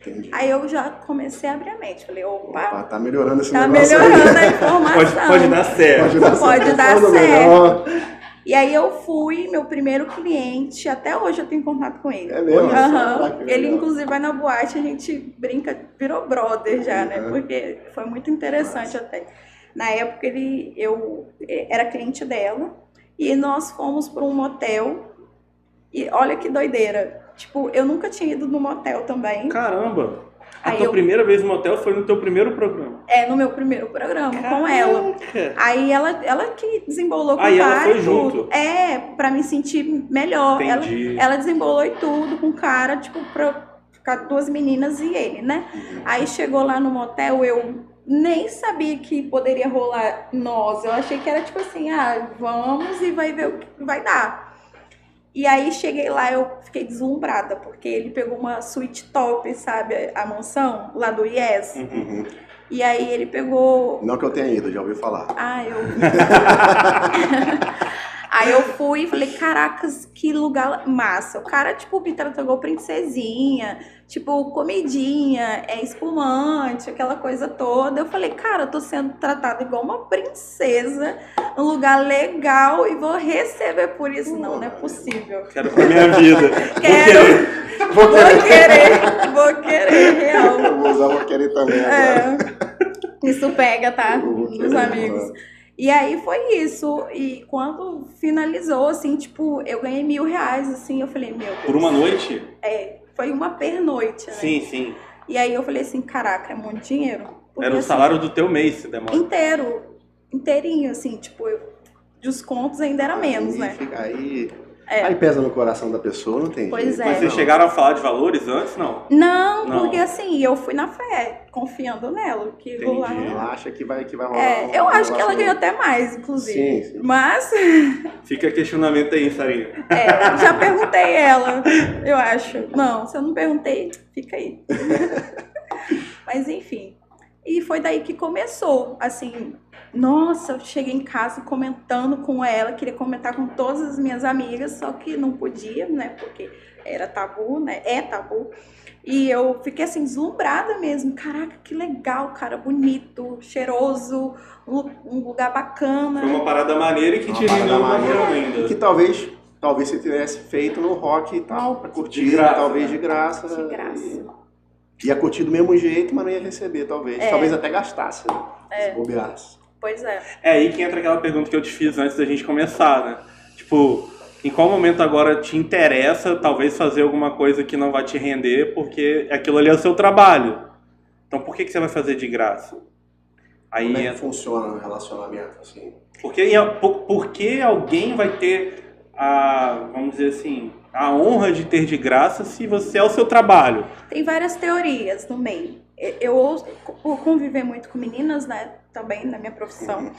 Entendi. Aí eu já comecei a abrir a mente. Falei, opa, Opa, tá melhorando esse tá negócio melhorando aí. a *laughs* informação. Pode, pode dar certo. Pode dar Pode certo. dar certo. E aí eu fui, meu primeiro cliente, até hoje eu tenho contato com ele. É mesmo? Que Ele legal. inclusive vai na boate, a gente brinca, virou brother já, né? Uhum. Porque foi muito interessante até. Na época ele, eu era cliente dela e nós fomos para um motel. E olha que doideira. Tipo, eu nunca tinha ido no motel também. Caramba. A Aí tua eu- primeira vez no motel foi no teu primeiro programa. É, no meu primeiro programa, com ela. Caraca. Aí ela, ela que desembolou com Aí o ela cara foi junto. tudo. É, pra me sentir melhor. Ela, Entendi. ela desembolou e tudo com cara, tipo, pra ficar duas meninas e ele, né? Aí chegou lá no motel, eu nem sabia que poderia rolar nós. Eu achei que era tipo assim, ah, vamos e vai ver o que vai dar. E aí cheguei lá, eu fiquei deslumbrada, porque ele pegou uma suíte top, sabe? A mansão lá do Yes. Uhum. Uhum. E aí ele pegou Não que eu tenha ido, já ouvi falar. ah, eu. *laughs* *laughs* Aí eu fui e falei, caracas, que lugar massa. O cara, tipo, me tratou igual princesinha, tipo, comidinha, é espumante, aquela coisa toda. Eu falei, cara, eu tô sendo tratada igual uma princesa, num lugar legal e vou receber por isso. Não, não é possível. Quero pra minha vida. *laughs* Quero, Vou vou querer, vou querer, *laughs* real. Eu vou usar, vou querer também agora. É. Isso pega, tá? Querer amigos. agora. E aí foi isso. E quando finalizou, assim, tipo, eu ganhei mil reais, assim, eu falei, meu Deus. Por uma noite? É, foi uma pernoite, né? Sim, sim. E aí eu falei assim, caraca, é muito dinheiro. Porque, Era o assim, salário do teu mês, se demora. inteiro, inteirinho, assim, tipo, eu, dos contos ainda era menos, Aí né? fica- Aí É. Aí pesa no coração da pessoa, não tem Pois jeito. é. Mas vocês Não. chegaram a falar de valores antes? Não. Não, Não. porque assim, eu fui na fé, confiando nela, que Entendi. rolar. Ela acha que vai, que vai rolar. É, um eu acho que ela ganhou até mais, inclusive. Sim, sim. Mas, *laughs* Fica questionamento aí, Sarinha. é, já perguntei ela, eu acho. Não, se eu não perguntei, fica aí. *laughs* Mas enfim. E foi daí que começou, assim, nossa, eu cheguei em casa comentando com ela, queria comentar com todas as minhas amigas, só que não podia, né, porque era tabu, né, é tabu. E eu fiquei assim, deslumbrada mesmo. Caraca, que legal, cara, bonito, cheiroso, um lu- lugar bacana. Foi uma parada maneira e que te rendeu uma maneira. grana ainda. Que talvez, talvez você tivesse feito no rock e tal, pra curtir, De graça, talvez né? de graça. De graça. E- Ia curtir do mesmo jeito, mas não ia receber, talvez. É. Talvez até gastasse, né? É. Se bobeasse. Pois é. É aí que entra aquela pergunta que eu te fiz antes da gente começar, né? Tipo, em qual momento agora te interessa talvez fazer alguma coisa que não vai te render, porque aquilo ali é o seu trabalho. Então por que, que você vai fazer de graça? Aí Como é que entra- funciona o relacionamento, assim? porque, por, por que alguém vai ter a, vamos dizer assim, a honra de ter de graça se você é o seu trabalho? Tem várias teorias no meio. Eu ouço, por conviver muito com meninas, né, também na minha profissão,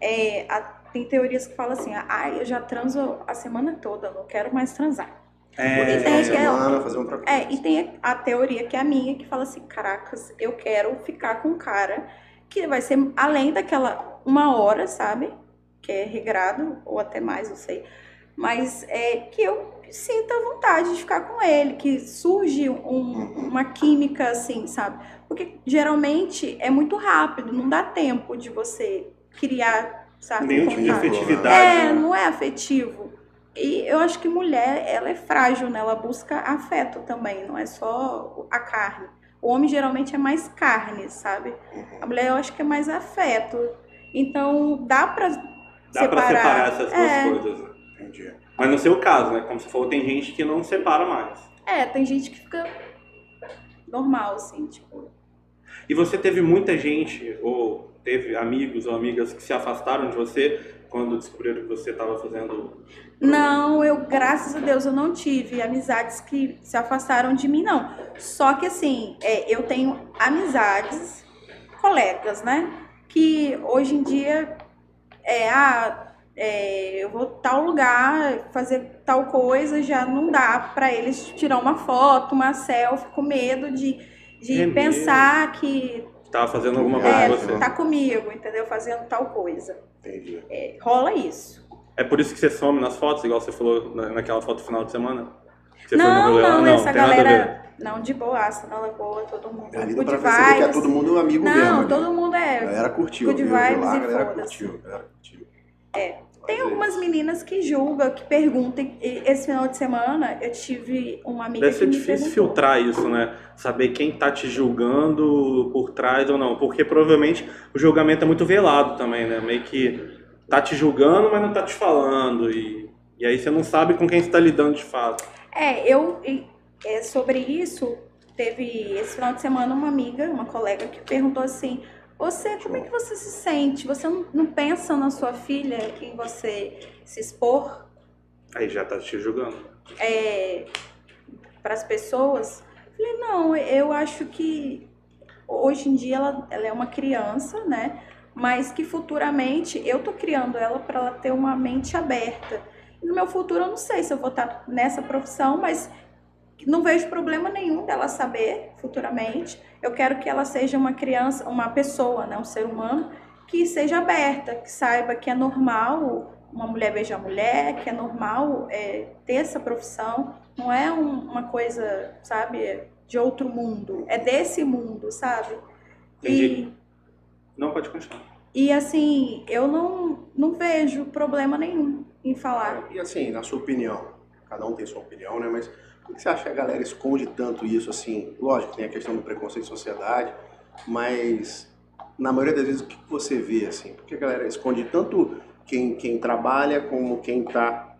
é, a- tem teorias que falam assim, ah, eu já transo a semana toda, não quero mais transar. É, E tem semana, fazer coisa. É, e tem a teoria que é a minha, que fala assim, caracas, eu quero ficar com um cara que vai ser além daquela uma hora, sabe? Que é regrado, ou até mais, não sei. Mas é que eu sinta vontade de ficar com ele, que surge um- uma química assim, sabe? Porque geralmente é muito rápido, não dá tempo de você criar, sabe? nenhum um tipo de afetividade. É, né? não é afetivo. E eu acho que mulher, ela é frágil, né? Ela busca afeto também, não é só a carne. O homem geralmente é mais carne, sabe? A mulher eu acho que é mais afeto. Então dá pra Dá pra separar essas duas é, coisas. né? Entendi. Mas no seu caso, né? Como você falou, tem gente que não separa mais. É, tem gente que fica normal, assim, tipo. E você teve muita gente, ou teve amigos ou amigas que se afastaram de você quando descobriram que você estava fazendo. Não, eu, graças a Deus, eu não tive amizades que se afastaram de mim, não. Só que assim, é, eu tenho amizades, colegas, né? Que hoje em dia é, ah, é, eu vou tal lugar, fazer tal coisa, já não dá pra eles tirar uma foto, uma selfie, com medo de, de É mesmo? pensar que Estava fazendo alguma coisa é, com você. tá comigo, entendeu? Fazendo tal coisa. Entendi. É, rola isso. É por isso que você some nas fotos, igual você falou na- naquela foto final de semana? Você Não, lá? não, essa a galera. Não, de boaça, na lagoa, todo mundo. Ali dá Good pra perceber que é vibes. todo mundo amigo Não, mesmo. né? todo mundo A é. galera curtiu. good viu? De lá, vibes a e galera foda-se. curtiu. a galera curtiu. É. Tem é algumas meninas que julgam, que perguntam. Esse final de semana eu tive uma amiga Deve ser difícil perguntou. filtrar isso, né? Saber quem tá te julgando por trás ou não. Porque provavelmente o julgamento é muito velado também, né? Meio que tá te julgando, mas não tá te falando. E, e aí você não sabe com quem você tá lidando de fato. É, eu. é, sobre isso, teve esse final de semana uma amiga, uma colega, que perguntou assim: Você, como é que você se sente? Você não, não pensa na sua filha em você se expor Aí já tá te julgando. para as pessoas? Falei, não, eu acho que hoje em dia ela, ela é uma criança, né? Mas que futuramente eu tô criando ela para ela ter uma mente aberta. E no meu futuro eu não sei se eu vou estar nessa profissão, mas não vejo problema nenhum dela saber futuramente. Eu quero que ela seja uma criança, uma pessoa, né, um ser humano que seja aberta, que saiba que é normal uma mulher beijar mulher, que é normal é, ter essa profissão. Não é um- uma coisa, sabe, de outro mundo. É desse mundo, sabe? Entendi. Não pode continuar. E, e assim, eu não, não vejo problema nenhum em falar. E assim, na sua opinião, cada um tem sua opinião, né? Mas por que você acha que a galera esconde tanto isso assim? Lógico, tem a questão do preconceito em sociedade, mas na maioria das vezes o que você vê assim? Por que a galera esconde tanto quem, quem trabalha como quem está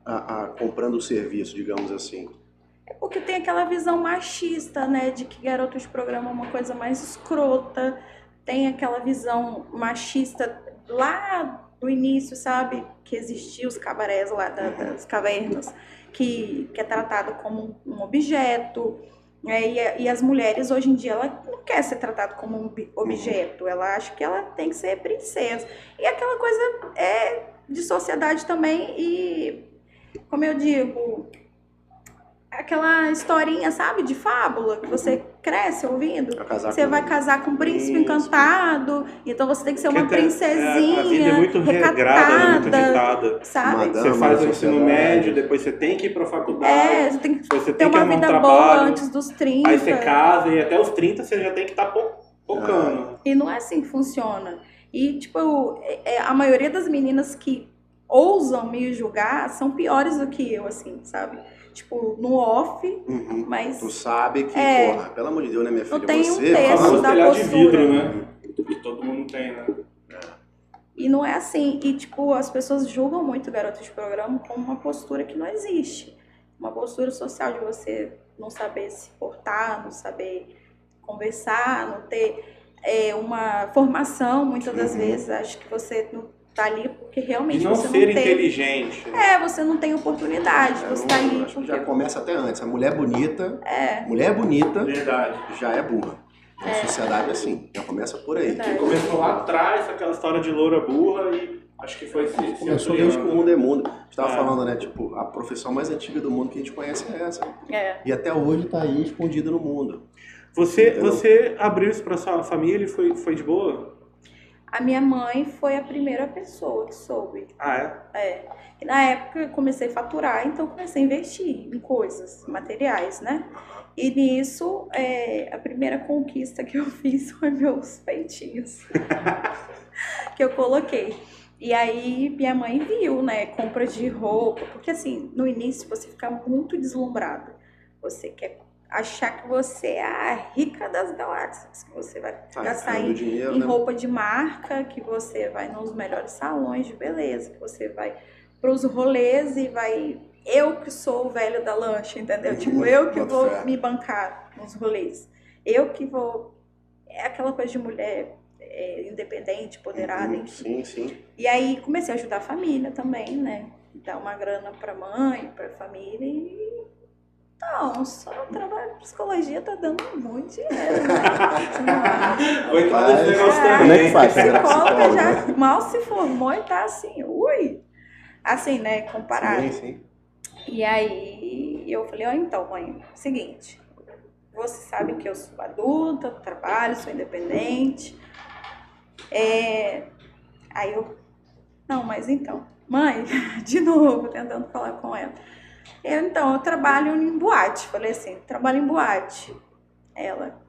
comprando o serviço, digamos assim? É porque tem aquela visão machista, né, de que garoto de programa é uma coisa mais escrota. Tem aquela visão machista lá do início, sabe? Que existia os cabarés lá da- das cavernas. Que, que é tratado como um objeto. né? e, e as mulheres hoje em dia ela não quer ser tratada como um objeto, ela acha que ela tem que ser princesa. E aquela coisa é de sociedade também e como eu digo, aquela historinha, sabe, de fábula que você cresce ouvindo. Você com- vai casar com um príncipe Isso. encantado, então você tem que ser uma Porque até- princesinha, é, a vida é muito regrada, né, muito recatada, ditada. sabe? Madame. Você faz o ensino médio, depois você tem que ir pra faculdade. É, você tem que Você ter tem que uma um vida boa trabalho. antes dos 30. Aí você casa e até os 30 você já tem que estar tá focando. E não é assim que funciona. E, tipo, é- é, a maioria das meninas que ousam me julgar são piores do que eu, assim, sabe? Tipo, no off, Uhum. mas Tu sabe que, É. porra, pelo amor de Deus, né, minha filha? Não tem um você texto O famoso da telhado de postura. vidro, né? Que todo mundo tem, né? E não é assim. E, tipo, as pessoas julgam muito garoto de programa como uma postura que não existe. Uma postura social de você não saber se portar, não saber conversar, não ter é, uma formação, muitas das Uhum. vezes. Acho que você não tá ali porque realmente E não você ser não tem. inteligente. É, você não tem oportunidade. É, Você tá ali acho que porque. já começa até antes. A mulher bonita, É, mulher bonita Verdade. já é burra. A sociedade é assim, já começa por aí. Verdade. Começou lá atrás, aquela história de loura burra e acho que foi se, Começou desde que o ampliando. mundo é mundo. A gente tava É. falando, né? Tipo, a profissão mais antiga do mundo que a gente conhece é essa. é. E até hoje tá aí escondida no mundo. Você, Entendeu? você abriu isso pra sua família e foi, foi de boa? A minha mãe foi a primeira pessoa que soube. Ah, é? É. E na época eu comecei a faturar, então eu comecei a investir em coisas, materiais, né? E nisso, é, a primeira conquista que eu *laughs* fiz foi meus peitinhos. *laughs* que eu coloquei. E aí minha mãe viu, né? Compra de roupa. Porque assim, no início você fica muito deslumbrado. Você quer achar que você é a rica das galáxias. Que você vai Tá gastar em dinheiro, em né? roupa de marca, que você vai nos melhores salões de beleza, que você vai para os rolês e vai. Eu que sou o velho da lancha, entendeu? Uhum, Tipo, eu que vou fé. me bancar nos rolês. Eu que vou. É aquela coisa de mulher é, independente, empoderada, Uhum, enfim. Sim, sim. E aí comecei a ajudar a família também, né? Dar uma grana pra mãe, pra família e. Não, só trabalho de psicologia tá dando muito dinheiro, né? *laughs* Entrar nesse Rapaz, negócio também. Como é que faz psicóloga já mal se formou e tá assim, ui. Assim, né, comparado. Sim, sim. E aí eu falei, ó, então, mãe, seguinte, você sabe que eu sou adulta, trabalho, sou independente. É... Aí eu, não, mas então, mãe, *laughs* de novo, tentando falar com ela. Eu, então, eu trabalho em boate. Falei assim, trabalho em boate. Ela,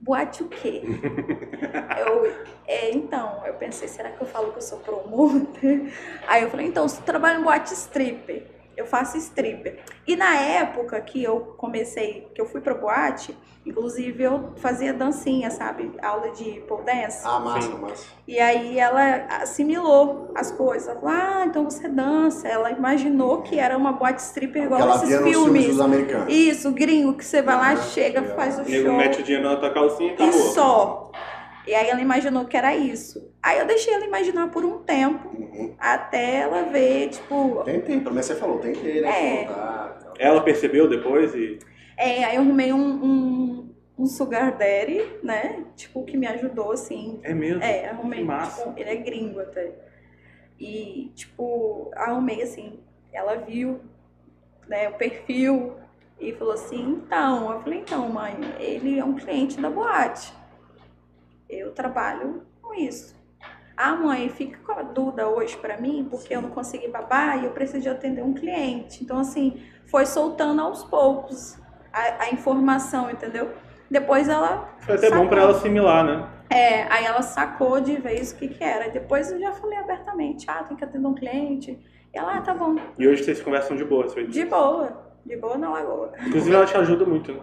boate o quê? *laughs* eu, é, então, eu pensei, será que eu falo que eu sou promoter? Aí eu falei, então, você trabalha em boate stripper. Eu faço stripper. E na época que eu comecei, que eu fui pra boate, inclusive eu fazia dancinha, sabe? Aula de pole dance. Ah, massa, Sim. massa. E aí ela assimilou as coisas. Ela falou, ah, então você dança. Ela imaginou que era uma boate stripper igual ela esses via nos filmes filmes. dos americanos. Isso, gringo, que você vai lá, Ah, chega, faz o O nego show. mete o dinheiro na tua calcinha e E acabou. só. E aí ela imaginou que era isso. Aí eu deixei ela imaginar por um tempo, Uhum. até ela ver, tipo. Tentei, pelo menos você falou, tentei, né? É. Voltar. Ela percebeu depois e. É, aí eu arrumei um, um, um sugar daddy, né? Tipo, que me ajudou, assim. É mesmo? É, arrumei. Que massa. Tipo, ele é gringo até. E, tipo, arrumei assim. Ela viu, né, o perfil e falou assim: então. Eu falei: então, mãe, ele é um cliente da boate. Eu trabalho com isso. Ah, mãe, fica com a Duda hoje pra mim, porque eu não consegui babar e eu preciso de atender um cliente. Então, assim, foi soltando aos poucos a, a informação, entendeu? Depois ela. Foi até bom sacou. pra ela assimilar, né? É, aí ela sacou de vez o que que era. Depois eu já falei abertamente, ah, tem que atender um cliente. E ela, ah, tá bom. E hoje vocês conversam de boa, De boa. De boa na lagoa. Inclusive ela te ajuda muito, né?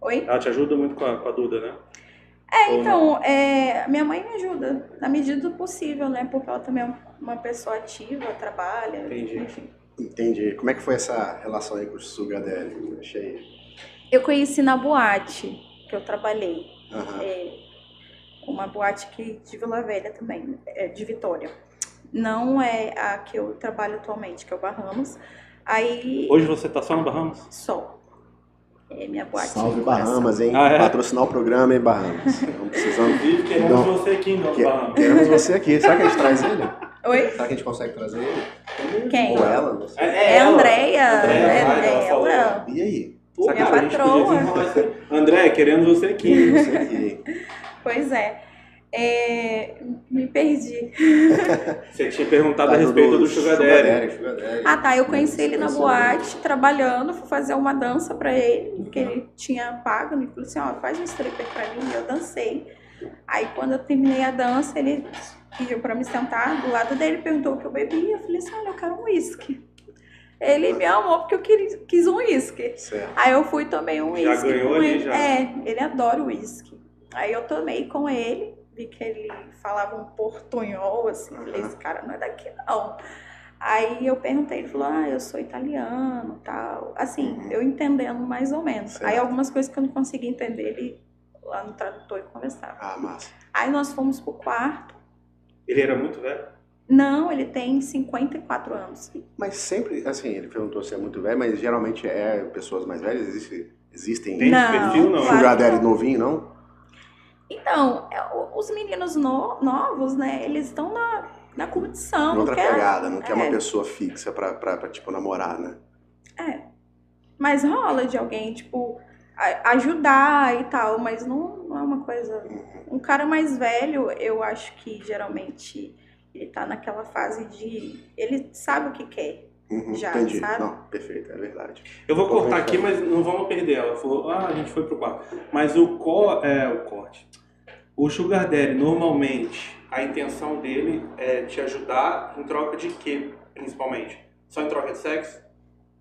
Oi? Ela te ajuda muito com a, com a Duda, né? É, então, é, minha mãe me ajuda na medida do possível, né? Porque ela também é uma pessoa ativa, trabalha, Entendi. enfim. Entendi. Como é que foi essa relação aí com o Sugar Daddy? Achei. Eu conheci na boate que eu trabalhei. Aham. É, uma boate que de Vila Velha também, é, de Vitória. Não é a que eu trabalho atualmente, que é o Bahamas, Aí, Hoje você tá só no Bahamas? só. É minha boate. Salve. Bahamas, hein? Ah, é? Patrocinar o programa, hein, Bahamas. *laughs* Estamos precisando. Inclusive, queremos Não. você aqui no Que- Bahamas. Queremos você aqui. Será que a gente traz ele? Oi? Será que a gente consegue trazer ele? Quem? Ou ela? Não sei. É ela. Andréia. Andréia, É, é ela. E aí? Pô, Minha patroa. André, queremos você aqui. Você aqui. Pois é. É, Me perdi. *laughs* Você tinha perguntado a Tá, respeito do Sugar Daddy. Sugar Daddy. Ah, tá. Eu conheci ele na boate, trabalhando. Fui fazer uma dança pra ele, que ele tinha pago. Ele falou assim: ó, faz um stripper pra mim. E eu dancei. Aí, quando eu terminei a dança, ele pediu pra me sentar do lado dele, perguntou o que eu bebia. Eu falei assim: olha, eu quero um uísque. Ele me amou porque eu queria, quis um uísque. Aí eu fui e tomei um Já uísque ganhou com ali, ele. já. É, ele adora uísque. Aí eu tomei com ele, vi que ele falava um portunhol, assim, falei, esse cara não é daqui não. Aí eu perguntei, ele falou, ah, eu sou italiano, tal. Assim, Uhum. eu entendendo mais ou menos. Certo. Aí algumas coisas que eu não conseguia entender, ele lá no tradutor e conversava. Ah, massa. Aí nós fomos pro quarto. Ele era muito velho? Não, ele tem 54 anos. Mas sempre, assim, ele perguntou se é muito velho, mas geralmente é pessoas mais velhas. Existe, existem Tem Não, perfil, não? claro. Sugar novinho, não? Então, é, os meninos no- novos, né, eles estão na, na curtição. Outra não quer- pegada, não quer uma é. pessoa fixa pra, pra, pra, tipo, namorar, né? Mas rola de alguém, tipo, a- ajudar e tal, mas não, não é uma coisa. Um cara mais velho, eu acho que geralmente ele tá naquela fase de. Ele sabe o que quer. Uhum, Já, entendi. sabe? Não, perfeito, é verdade. Eu vou cortar aqui, mas não vamos perder. Ela falou, ah, a gente foi pro quarto. Mas o, co é, o corte. O Sugar Daddy, normalmente, a intenção dele é te ajudar em troca de quê, principalmente? Só em troca de sexo?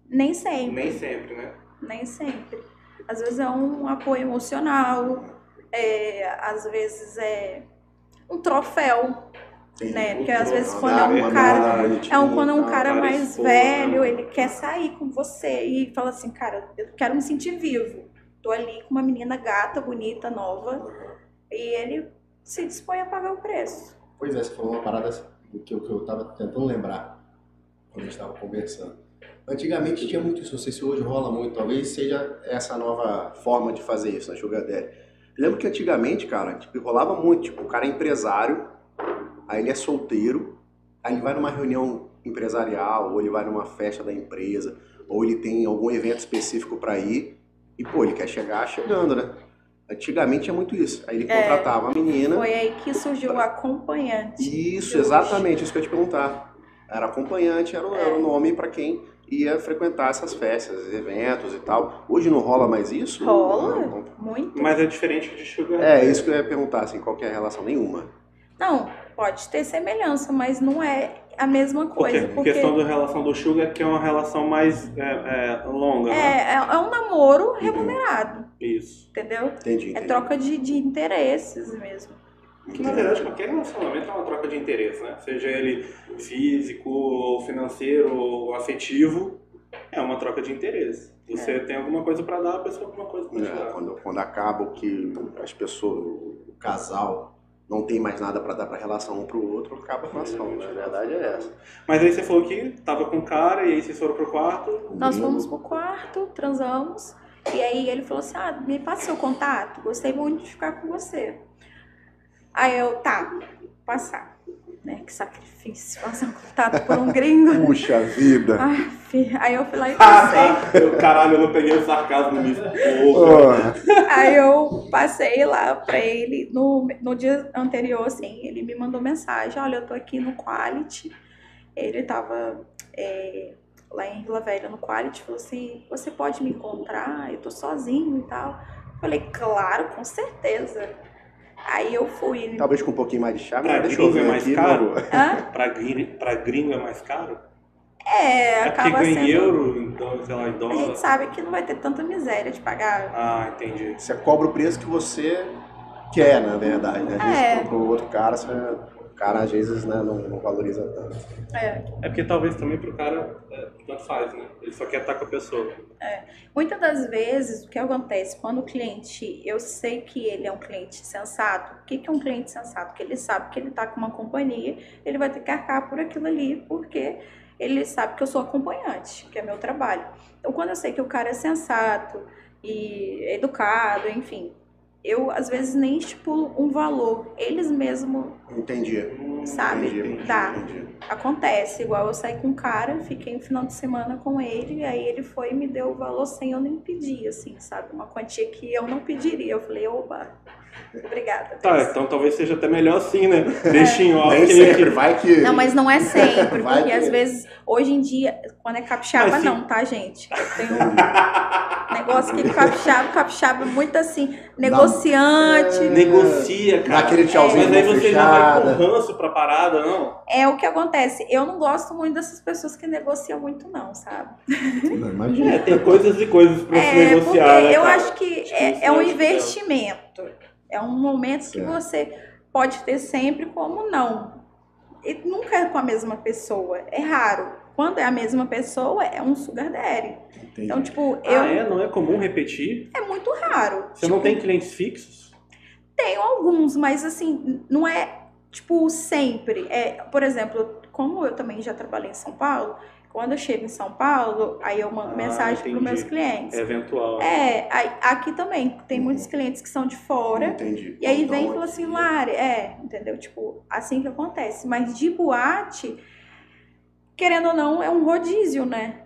Nem sempre. Nem sempre, né? Nem sempre. Às vezes é um apoio emocional, é, às vezes é um troféu, Entendi. né? Porque às vezes troféu. quando é um cara. É um, quando é um cara mais velho, ele quer sair com você e fala assim, cara, eu quero me sentir vivo. Tô ali com uma menina gata, bonita, nova, e ele se dispõe a pagar o preço. Pois é, você falou uma parada que eu, que eu tava tentando lembrar quando a gente tava conversando. Antigamente tinha muito isso, não sei se hoje rola muito, talvez seja essa nova forma de fazer isso na Sugar Daddy. Lembro que antigamente, cara, tipo, rolava muito, tipo, o cara é empresário, aí ele é solteiro, aí ele vai numa reunião empresarial, ou ele vai numa festa da empresa, ou ele tem algum evento específico pra ir, e pô, ele quer chegar chegando, né? Antigamente tinha muito isso. Aí ele É. contratava a menina. Foi aí que surgiu o acompanhante. Isso, exatamente, isso que eu ia te perguntar. Era acompanhante, era, o- era o nome pra quem ia frequentar essas festas, eventos e tal. Hoje não rola mais isso? Rola. Não. Muito. Mas é diferente de Sugar É, isso que eu ia perguntar, assim, qual que é a relação? Nenhuma. Não, pode ter semelhança, mas não é a mesma coisa. quê? Porque A questão da relação do Sugar é que é uma relação mais é, é, longa, né? é, é, é um namoro remunerado, Isso. entendeu? Entendi, É entendi. troca de, de interesses mesmo. Que na verdade qualquer relacionamento é uma troca de interesse, né? Seja ele físico, ou financeiro, ou afetivo, é uma troca de interesse. Você tem alguma coisa pra dar, a pessoa tem alguma coisa pra te É, dar. quando, quando acaba o que as pessoas, o casal, não tem mais nada pra dar pra relação um pro outro, acaba a relação, né? A verdade é essa. Mas aí você falou que tava com o cara e aí vocês foram pro quarto. Nós fomos pro quarto, transamos, e aí ele falou assim: ah, me passa seu contato, gostei muito de ficar com você. Aí eu, tá, passar. Né? Que sacrifício, passar um contato por um gringo. Puxa vida! Ai, filho. Aí eu fui lá e passei. Eu, Caralho, eu não peguei o sarcasmo nisso. Porra. Aí eu passei lá pra ele, no, no dia anterior, assim, ele me mandou mensagem, olha, eu tô aqui no Quality. Ele tava é, lá em Vila Velha no Quality, falou assim, você pode me encontrar? Eu tô sozinho e tal. Falei, claro, com certeza. Aí eu fui. ele- Talvez com um pouquinho mais de chave, Pra mas deixa eu gringo é ver mais aqui, caro? Hã? Pra, gri- pra gringo é mais caro? É, É porque acaba ganha em sendo. euro, então, sei lá, em A dólar. gente sabe que não vai ter tanta miséria de pagar. Ah, entendi. Você cobra o preço que você quer, na verdade, né? Às vezes, É. pro outro cara, você, o cara às vezes né, não, não valoriza tanto. É. É porque talvez também pro cara é, tanto faz, né? Ele só quer estar com a pessoa. Muitas das vezes, o que acontece quando o cliente, eu sei que ele é um cliente sensato. O que que é um cliente sensato? Que ele sabe que ele está com uma companhia, ele vai ter que arcar por aquilo ali, porque ele sabe que eu sou acompanhante, que é meu trabalho. Então, quando eu sei que o cara é sensato e educado, enfim, eu às vezes nem estipulo um valor. Eles mesmos Entendi. Sabe? Entendi. Tá. Entendi. acontece. Igual eu saí com um cara, fiquei um final de semana com ele, e aí ele foi e me deu o valor sem eu nem pedir, assim, sabe? Uma quantia que eu não pediria. Eu falei, oba, obrigada. Tá, então talvez seja até melhor assim, né? *laughs* Deixa em off. Nem que- sempre, vai que. Não, mas não é sempre, *laughs* Vai porque que- às vezes, hoje em dia, quando é capixaba, Mas se- não, tá, gente? Tem um *laughs* negócio que capixaba, capixaba é muito assim, negociante. Negocia, Dá cara. aquele tchauzinho Mas aí você não vai com ranço pra parada, não? É o que acontece. Eu não gosto muito dessas pessoas que negociam muito, não, sabe? Não, É, imagina. tem coisas e coisas pra se É, porque negociar, né, eu cara? acho que Acho é, é um investimento. É um momento que Certo. você pode ter sempre, como não. E nunca é com a mesma pessoa. É raro. Quando é a mesma pessoa, é um sugar daddy. Entendi. Então, tipo, eu. Ah, é? Não é comum repetir? é muito raro. Você não tem clientes fixos? Tenho alguns, mas assim, não é tipo sempre. É, por exemplo, como eu também já trabalhei em São Paulo, quando eu chego em São Paulo, aí eu mando Ah, mensagem para entendi. meus clientes. É eventual. É, aí- aqui também tem muitos clientes que são de fora. Entendi. E aí Então, vem e fala assim, Lari, é, entendeu? Tipo, assim que acontece. Mas de boate, querendo ou não, é um rodízio, né?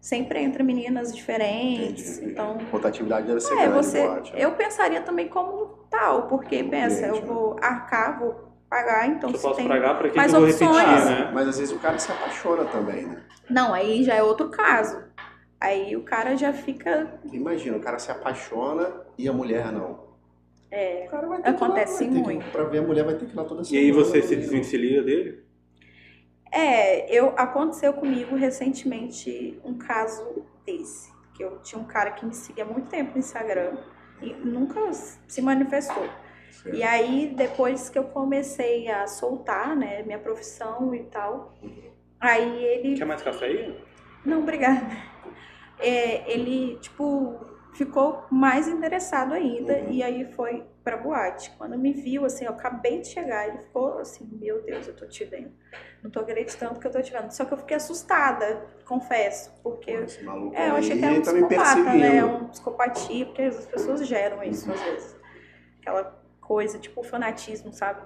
Sempre entra meninas diferentes. Entendi. Então, A rotatividade deve ser é, grande, você. boate, né? Eu pensaria também como tal, porque Como pensa, cliente, eu vou arcar, vou pagar, então Se se posso tem. pagar, pra que, que mais opções. repetir, né? Mas às vezes o cara se apaixona também, né? Não, aí já é outro caso. Aí o cara já fica. Imagina, o cara se apaixona e a mulher não. É, O cara vai ter Acontece lá, muito. Que, pra ver a mulher vai ter que ir lá toda E semana. aí você se né? desvencilha dele? É, eu aconteceu comigo recentemente um caso desse, que eu tinha um cara que me seguia há muito tempo no Instagram e nunca se manifestou. Certo. E aí depois que eu comecei a soltar, né, minha profissão e tal, aí ele Quer mais café aí? não, obrigada. É, ele, tipo, ficou mais interessado ainda Uhum. e aí foi pra boate. Quando me viu, assim, eu acabei de chegar, ele ficou assim, meu Deus, eu tô te vendo. Não tô acreditando que eu tô te vendo. Só que eu fiquei assustada, confesso, porque Esse maluco é, eu achei que era um tá psicopata, né? Um psicopatia, porque as pessoas geram isso às vezes. Aquela coisa, tipo fanatismo, sabe?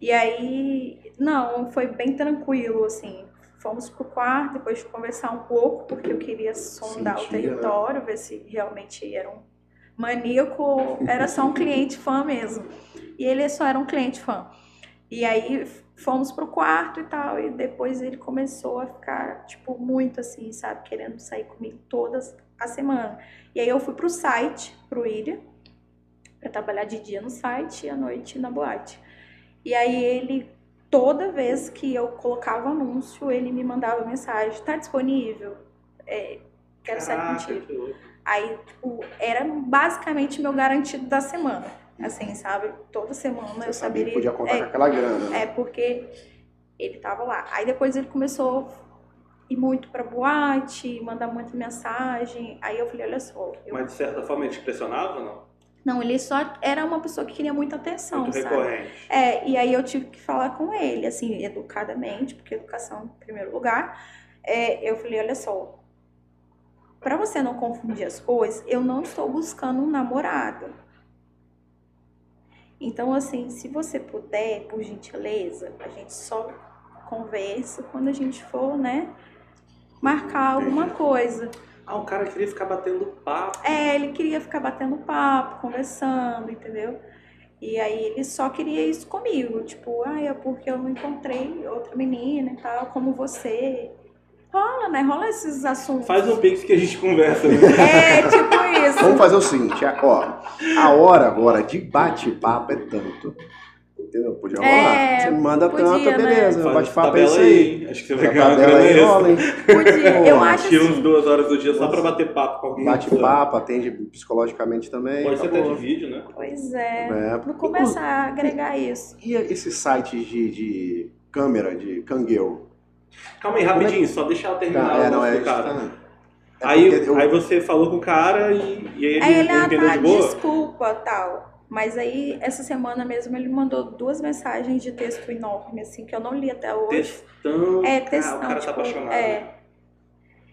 E aí, não, foi bem tranquilo, assim. Fomos pro quarto, depois de conversar um pouco, porque eu queria sondar Sentia, o território, ver se realmente era um maníaco ou era só um cliente fã mesmo. E ele só era um cliente fã. E aí fomos pro quarto e tal, e depois ele começou a ficar, tipo, muito assim, sabe, querendo sair comigo todas a semana. E aí eu fui pro site, pro Ilha, pra trabalhar de dia no site e à noite na boate. E aí ele, toda vez que eu colocava anúncio, ele me mandava mensagem, tá disponível? É, quero sair contigo. que. Aí, tipo, era basicamente meu garantido da semana. Assim, sabe? Toda semana Você eu sabia que podia contar é, com aquela grana. né? é, porque ele tava lá. Aí depois ele começou a ir muito pra boate, mandar muita mensagem. Aí eu falei, olha só. eu- Mas de certa forma ele te pressionava ou não? Não, ele só era uma pessoa que queria muita atenção, Muito sabe? recorrente. É, e aí eu tive que falar com ele, assim, educadamente, porque educação em primeiro lugar. É, eu falei, olha só, pra você não confundir as coisas, eu não estou buscando um namorado. Então, assim, se você puder, por gentileza, a gente só conversa quando a gente for, né, marcar alguma coisa. Ah, o cara queria ficar batendo papo. É, ele queria ficar batendo papo, conversando, entendeu? E aí ele só queria isso comigo, tipo, ah, é porque eu não encontrei outra menina e tal, como você. Rola, né? Rola esses assuntos. Faz um pix que a gente conversa. Né? *laughs* É, tipo isso. Vamos fazer o seguinte, a- ó, a hora agora de bate-papo é tanto. Entendeu? Podia rolar. É, Você me manda tanto, né? beleza. Faz Bate-papo é isso aí. Acho que você vai A ganhar uma grana aí rola, hein? Podia. Eu acho Tira uns assim. duas horas do dia só pra bater papo com alguém. Bate-papo, atende psicologicamente também. Pode ser até de vídeo, né? Pois é. É. Vou começar a agregar isso. E esses sites de, de câmera, de cangueu? Calma aí, rapidinho, só deixa ela terminar Tá, é, o não, é, do cara. tá- é aí, eu- aí você falou com o cara e, e aí ele, Aí ele, ele ah, entendeu tá, de boa? desculpa, tal. Mas aí, essa semana mesmo, ele mandou duas mensagens de texto enorme, assim, que eu não li até hoje. Textão. É, Ah, textão, o cara tá tipo, apaixonado. é.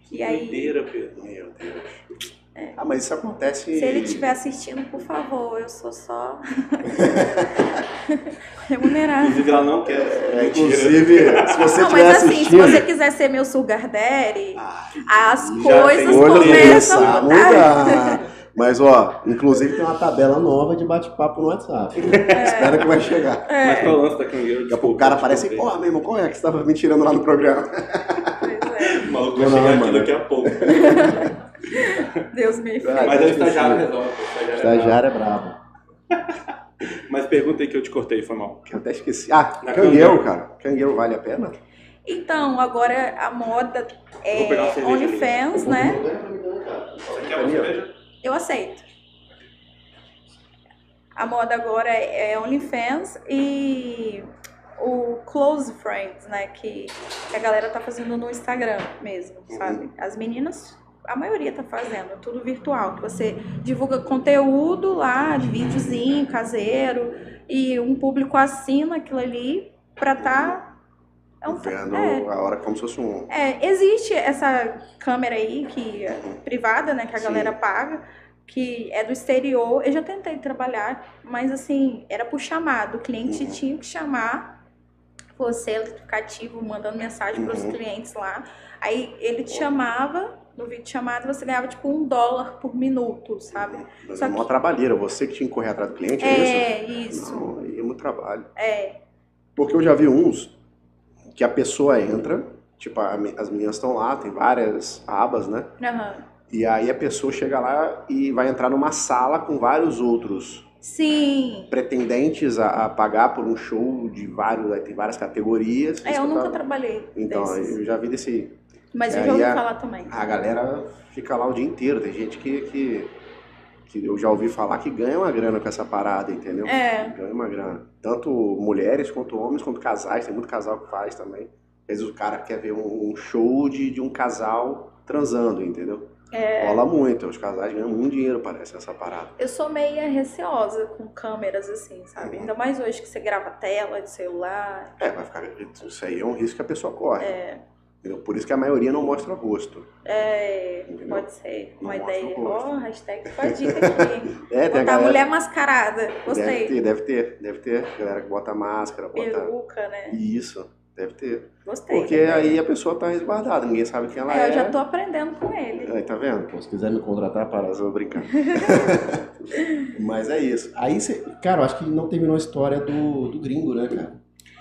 Que E aí- Pedro. Meu Deus. Ah, mas isso acontece. Se ele estiver assistindo, por favor, eu sou só *laughs* remunerado. Inclusive, ela não quer. É, inclusive, se você Não, mas assim, se assistindo. você quiser ser meu sugar daddy, Ah, as coisas começam a a mudar. mudar. *laughs* Mas, ó, inclusive tem uma tabela nova de bate-papo no WhatsApp. Espera que vai chegar. Mas qual é o lance da cangueira? Daqui a pouco o cara aparece e, porra, meu irmão, qual é que você tava me tirando lá no programa? Pois é, O maluco vai Não, chegar aqui mano. daqui a pouco. *laughs* Deus me livre. Ah, Mas é o estagiário Sim. resolve. o estagiário é brabo. Estagiário é. *laughs* Mas pergunta aí que eu te cortei, foi mal. Eu até esqueci. Ah, Na cangueiro, cara. Cangueiro vale a pena? Então, agora a moda Vou pegar uma é. OnlyFans, né? Você quer uma cerveja? Eu aceito. A moda agora é é OnlyFans e o Close Friends, né? Que, a galera tá fazendo no Instagram mesmo, sabe? As meninas, a maioria tá fazendo, tudo virtual. Que você divulga conteúdo lá, de videozinho caseiro, e um público assina aquilo ali pra tá. É um, Vendo é, a hora como se fosse um. é, existe essa câmera aí que é privada, né, que a Sim. galera paga, que é do exterior. Eu já tentei trabalhar, mas assim, era por chamado. O cliente Uhum. tinha que chamar você, aplicativo, mandando mensagem para os Uhum. clientes lá. Aí ele te chamava, no vídeo chamado você ganhava tipo um dólar por minuto, sabe? Mas Só é uma que- trabalheira. Você que tinha que correr atrás do cliente, é, É, isso? isso. Não, é muito trabalho. É. Porque eu já vi uns que a pessoa entra, tipo, a as meninas estão lá, tem várias abas, né? Aham. E aí a pessoa chega lá e vai entrar numa sala com vários outros Sim. pretendentes a, a pagar por um show de vários, aí tem várias categorias. É, eu nunca trabalhei Então, desses. eu já vi desse. Mas é, eu já ouvi a- falar também. A galera fica lá o dia inteiro. Tem gente que, que, que eu já ouvi falar que ganha uma grana com essa parada, entendeu? É. Ganha uma grana. Tanto mulheres, quanto homens, quanto casais. Tem muito casal que faz também. Às vezes o cara quer ver um, um show de, de um casal transando, entendeu? É. Rola muito. Os casais ganham muito dinheiro, parece, nessa parada. Eu sou meia receosa com câmeras assim, sabe? Uhum. Ainda mais hoje que você grava tela de celular. É, vai ficar. Isso aí é um risco que a pessoa corre. É, entendeu? Por isso que a maioria não mostra o rosto. é Entendeu? pode ser Não uma ideia. Ó, hashtag fica a dica aqui. É, tem a Botar galera. mulher mascarada. Deve Gostei. ter, deve ter, deve ter. Galera que bota máscara, bota. Peruca, né? Isso, deve ter. Gostei. Porque aí a pessoa tá resguardada, ninguém sabe quem ela É, é. eu já tô aprendendo com ele. Aí, tá vendo? Pô, se quiser me contratar, para, eu vou brincar. *laughs* Mas é isso. Aí você. Cara, eu acho que não terminou a história do, do gringo, né, cara?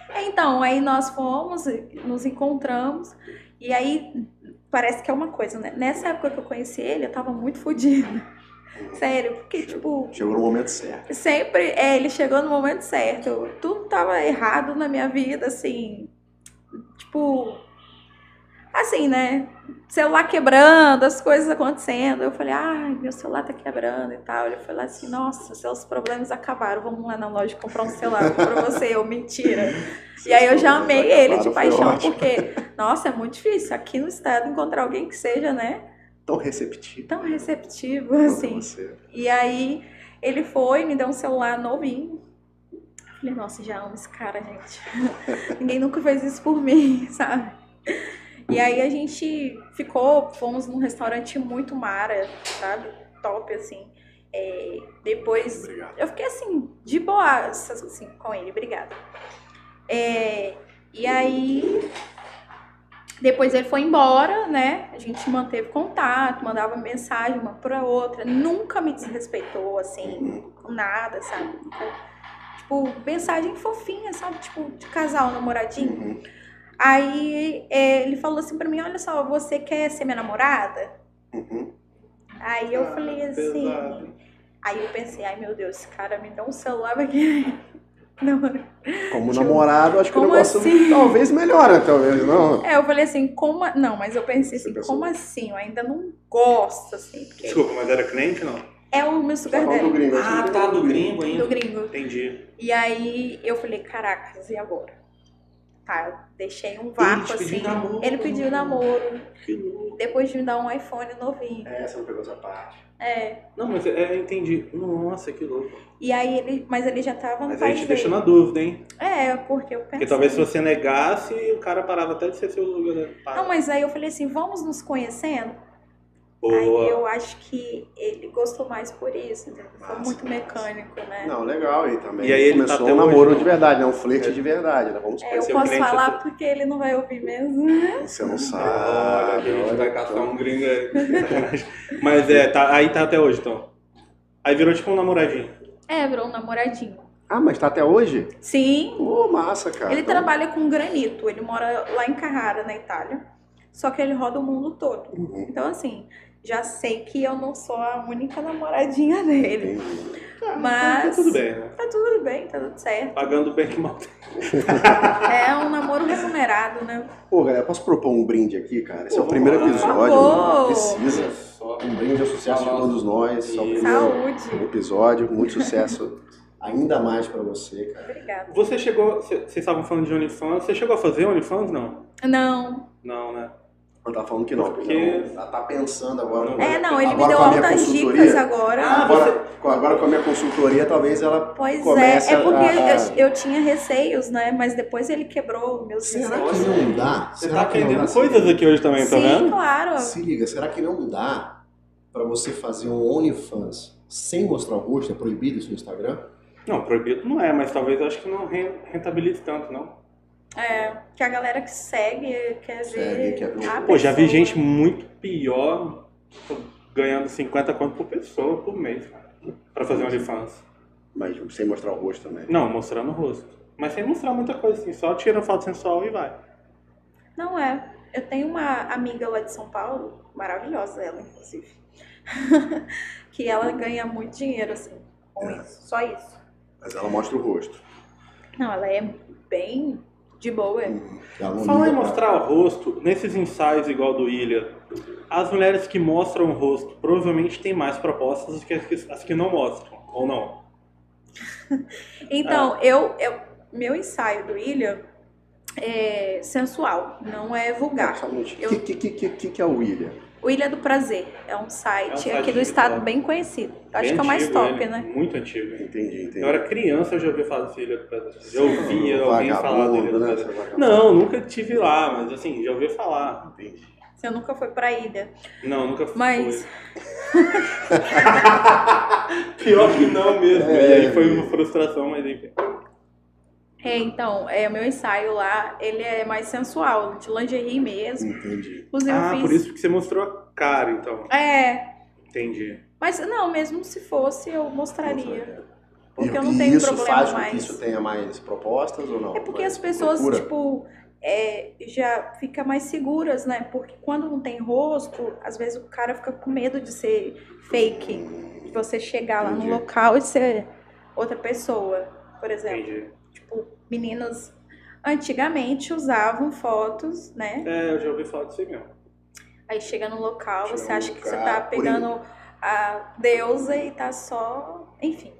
É, Então, aí nós fomos, nos encontramos, e aí parece que é uma coisa, né? Nessa época que eu conheci ele, eu tava muito fodida. *laughs* Sério, porque, tipo, Chegou no momento certo. sempre, é, ele chegou no momento certo. Tudo tava errado na minha vida, assim. Tipo. Assim, né? Celular quebrando, as coisas acontecendo. Eu falei, ai, meu celular tá quebrando e tal. Ele falou assim, nossa, seus problemas acabaram. Vamos lá na loja comprar um celular pra você. Eu, mentira. E aí eu já amei ele de paixão, porque, nossa, é muito difícil aqui no estado encontrar alguém que seja, né, Tão receptivo. tão receptivo, quanto assim. você. E aí ele foi, me deu um celular novinho. Falei, nossa, já amo esse cara, gente. *laughs* Ninguém nunca fez isso por mim, *laughs* sabe? E aí a gente ficou, fomos num restaurante muito mara, sabe? Top, assim. É, depois Obrigado. eu fiquei assim, de boa, assim, com ele, obrigada. É, e aí, depois ele foi embora, né? A gente manteve contato, mandava mensagem uma pra outra. Nunca me desrespeitou, assim, com nada, sabe? Nunca- Tipo, mensagem fofinha, sabe? Tipo, de casal, namoradinho. Uhum. Aí é, ele falou assim pra mim: Olha só, você quer ser minha namorada? Uhum. Aí eu Ah, falei assim. pesado. Aí eu pensei, ai meu Deus, esse cara me dá um celular querer. *laughs* Não. Como Tipo, namorado, acho que o negócio assim? talvez melhora, talvez não. É, eu falei assim, como. a- Não, mas eu pensei assim, pensou? como assim? Eu ainda não gosto, assim, porque Desculpa, mas era cliente não? é o meu Tá sugar daddy, gringo. Ah, tá, do gringo ainda. do gringo. Entendi. E aí eu falei, caracas, e agora? Tá, eu deixei um Ele vácuo pediu assim. namoro. Ele pediu namoro, Que louco. depois de me dar um iPhone novinho. É, você não pegou essa parte. É. Não, mas é, eu entendi. Nossa, que louco. E aí ele. Mas ele já tava no Mas aí te deixou na dúvida, hein? É, porque eu pensei. Porque talvez se você negasse, o cara parava até de ser seu lugar. Não, mas aí eu falei assim, vamos nos conhecendo? Aí Boa. eu acho que ele gostou mais por isso, entendeu? Foi muito mecânico, né? Não, legal. E também E aí ele tá começou até um hoje, namoro não? de verdade, né? Um flerte de verdade, né? Vamos É, eu posso falar até- porque ele não vai ouvir mesmo. Você não Olha, sabe. a gente vai caçar então. um gringo aí. *laughs* Mas é, tá, aí tá até hoje, então. Aí virou tipo um namoradinho. É, virou um namoradinho. Ah, mas tá até hoje? Sim, Pô, massa, cara. ele Então, trabalha com granito, ele mora lá em Carrara, na Itália. Só que ele roda o mundo todo. Uhum, Então, assim, já sei que eu não sou a única namoradinha dele. entendi. Mas Tá tudo bem, né? tá tudo bem, tá tudo certo. Pagando bem que mal. É um namoro remunerado, né? Pô, galera, posso propor um brinde aqui, cara? Esse é Pô, o primeiro episódio. Precisa. Um brinde ao sucesso de todos nós. Esse é o primeiro Saúde. episódio, muito sucesso. *laughs* Ainda mais pra você, cara. Obrigada. Você chegou. cê- Vocês estavam falando de OnlyFans. Você chegou a fazer OnlyFans? Não. Não. Não, né? Eu tava falando que não, porque não, ela tá pensando agora. É, não, ele me Agora deu com a minha altas consultoria- dicas agora. Ah, Agora, com- agora com a minha consultoria, talvez ela Pois comece é, é porque a- eu, eu tinha receios, né? Mas depois ele quebrou meus Será receios. que não dá? Você Será tá que aprendendo coisas aqui hoje também, tá Sim, vendo? claro. Se liga, será que não dá pra você fazer um OnlyFans sem mostrar o rosto? É proibido isso no Instagram? Não, proibido não é, mas talvez eu acho que não ren- rentabilize tanto, não. É, que a galera que segue quer Segue, ver. quer ver. a Pô, já vi pessoa. gente muito pior ganhando 50 conto por pessoa por mês, pra fazer OnlyFans. Mas sem mostrar o rosto também. Não, mostrando o rosto. Mas sem mostrar muita coisa, assim, só tira foto sensual e vai. Não é. Eu tenho uma amiga lá de São Paulo, maravilhosa ela, inclusive. *laughs* que ela ganha muito dinheiro, assim, com É. isso. Só isso. Mas ela mostra o rosto. Não, ela é bem de boa. Hum, Ela não Falar em pra- mostrar o rosto, nesses ensaios igual do William, as mulheres que mostram o rosto provavelmente têm mais propostas do que as que, as que não mostram, ou não? *laughs* Então, Ah. eu, eu, meu ensaio do William é sensual, não é vulgar. Eu- O que, que, que, que, que é o William? O Ilha do Prazer é um site, É um site aqui do estado bem conhecido. Acho Bem que é o mais antigo top, ele, né? Muito antigo. Entendi, entendi. Eu era criança, eu já ouvi falar desse William do Prazer. Já ouvia alguém falar dele. do né? Prazer. Não, nunca tive lá, mas assim, já ouvi falar. Entendi. Você nunca foi pra ilha. Não, nunca fui. Mas- *laughs* Pior que não mesmo. É, e aí foi é. uma frustração, mas enfim. É, então, é, o meu ensaio lá, ele é mais sensual, de lingerie mesmo. Entendi. Inclusive Ah, fiz. por isso que você mostrou a cara, então. É, Entendi. mas não, mesmo se fosse, eu mostraria. Porque e, eu não tenho isso problema faz com mais. que isso tenha mais propostas ou não? É porque Mais as pessoas, procura? tipo, é, já ficam mais seguras, né? Porque quando não tem rosto, às vezes o cara fica com medo de ser fake. De você chegar lá no Entendi. local e ser outra pessoa, por exemplo. Entendi. Meninas antigamente usavam fotos, né? É, eu já ouvi falar disso aí mesmo. Aí chega no local, Chega você acha que você tá pegando a deusa e tá só. Enfim.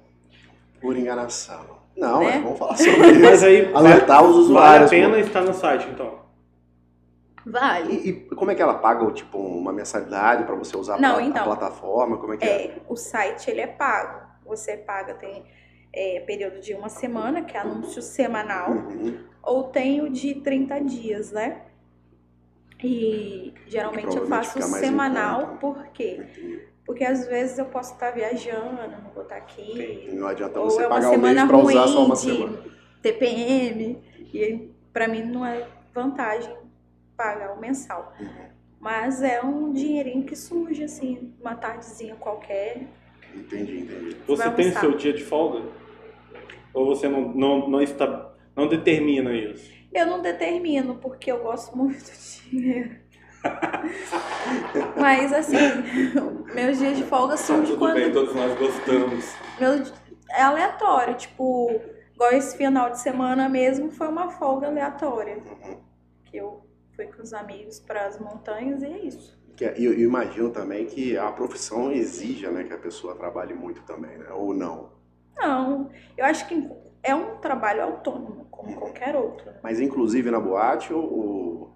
Por enganação. Não, Né? mas vamos falar sobre *laughs* isso. Mas aí Alertar os vale a usuários. pena estar no site, então. Vale. E, e como é que ela paga, tipo, uma mensalidade pra você usar a Não, a então. plataforma? Como é que é? É, o site ele é pago. Você paga, tem é, período de uma semana, que é anúncio semanal, Uhum. ou tem o de 30 dias, né? E geralmente eu faço semanal, por quê? Entendi. Porque às vezes eu posso estar viajando, não vou estar aqui. Entendi. Não adianta Ou você é uma pagar um mês ruim usar só uma de semana. TPM. E pra mim não é vantagem pagar o mensal. Uhum. Mas é um dinheirinho que surge, assim, uma tardezinha qualquer. Entendi, entendi. Você Vai tem almoçar. seu dia de folga? Ou você não, não, não, está, não determina isso? Eu não determino, porque eu gosto muito de dinheiro. *laughs* Mas assim, meus dias de folga surgem quando. todos nós gostamos. Meu, é aleatório, tipo, igual esse final de semana mesmo foi uma folga aleatória. Que eu fui com os amigos para as montanhas e é isso. Que é- Eu, eu imagino também que a profissão exija né, que a pessoa trabalhe muito também, né? Ou não. Não, eu acho que é um trabalho autônomo, como qualquer outro. Mas inclusive na boate ou... ou-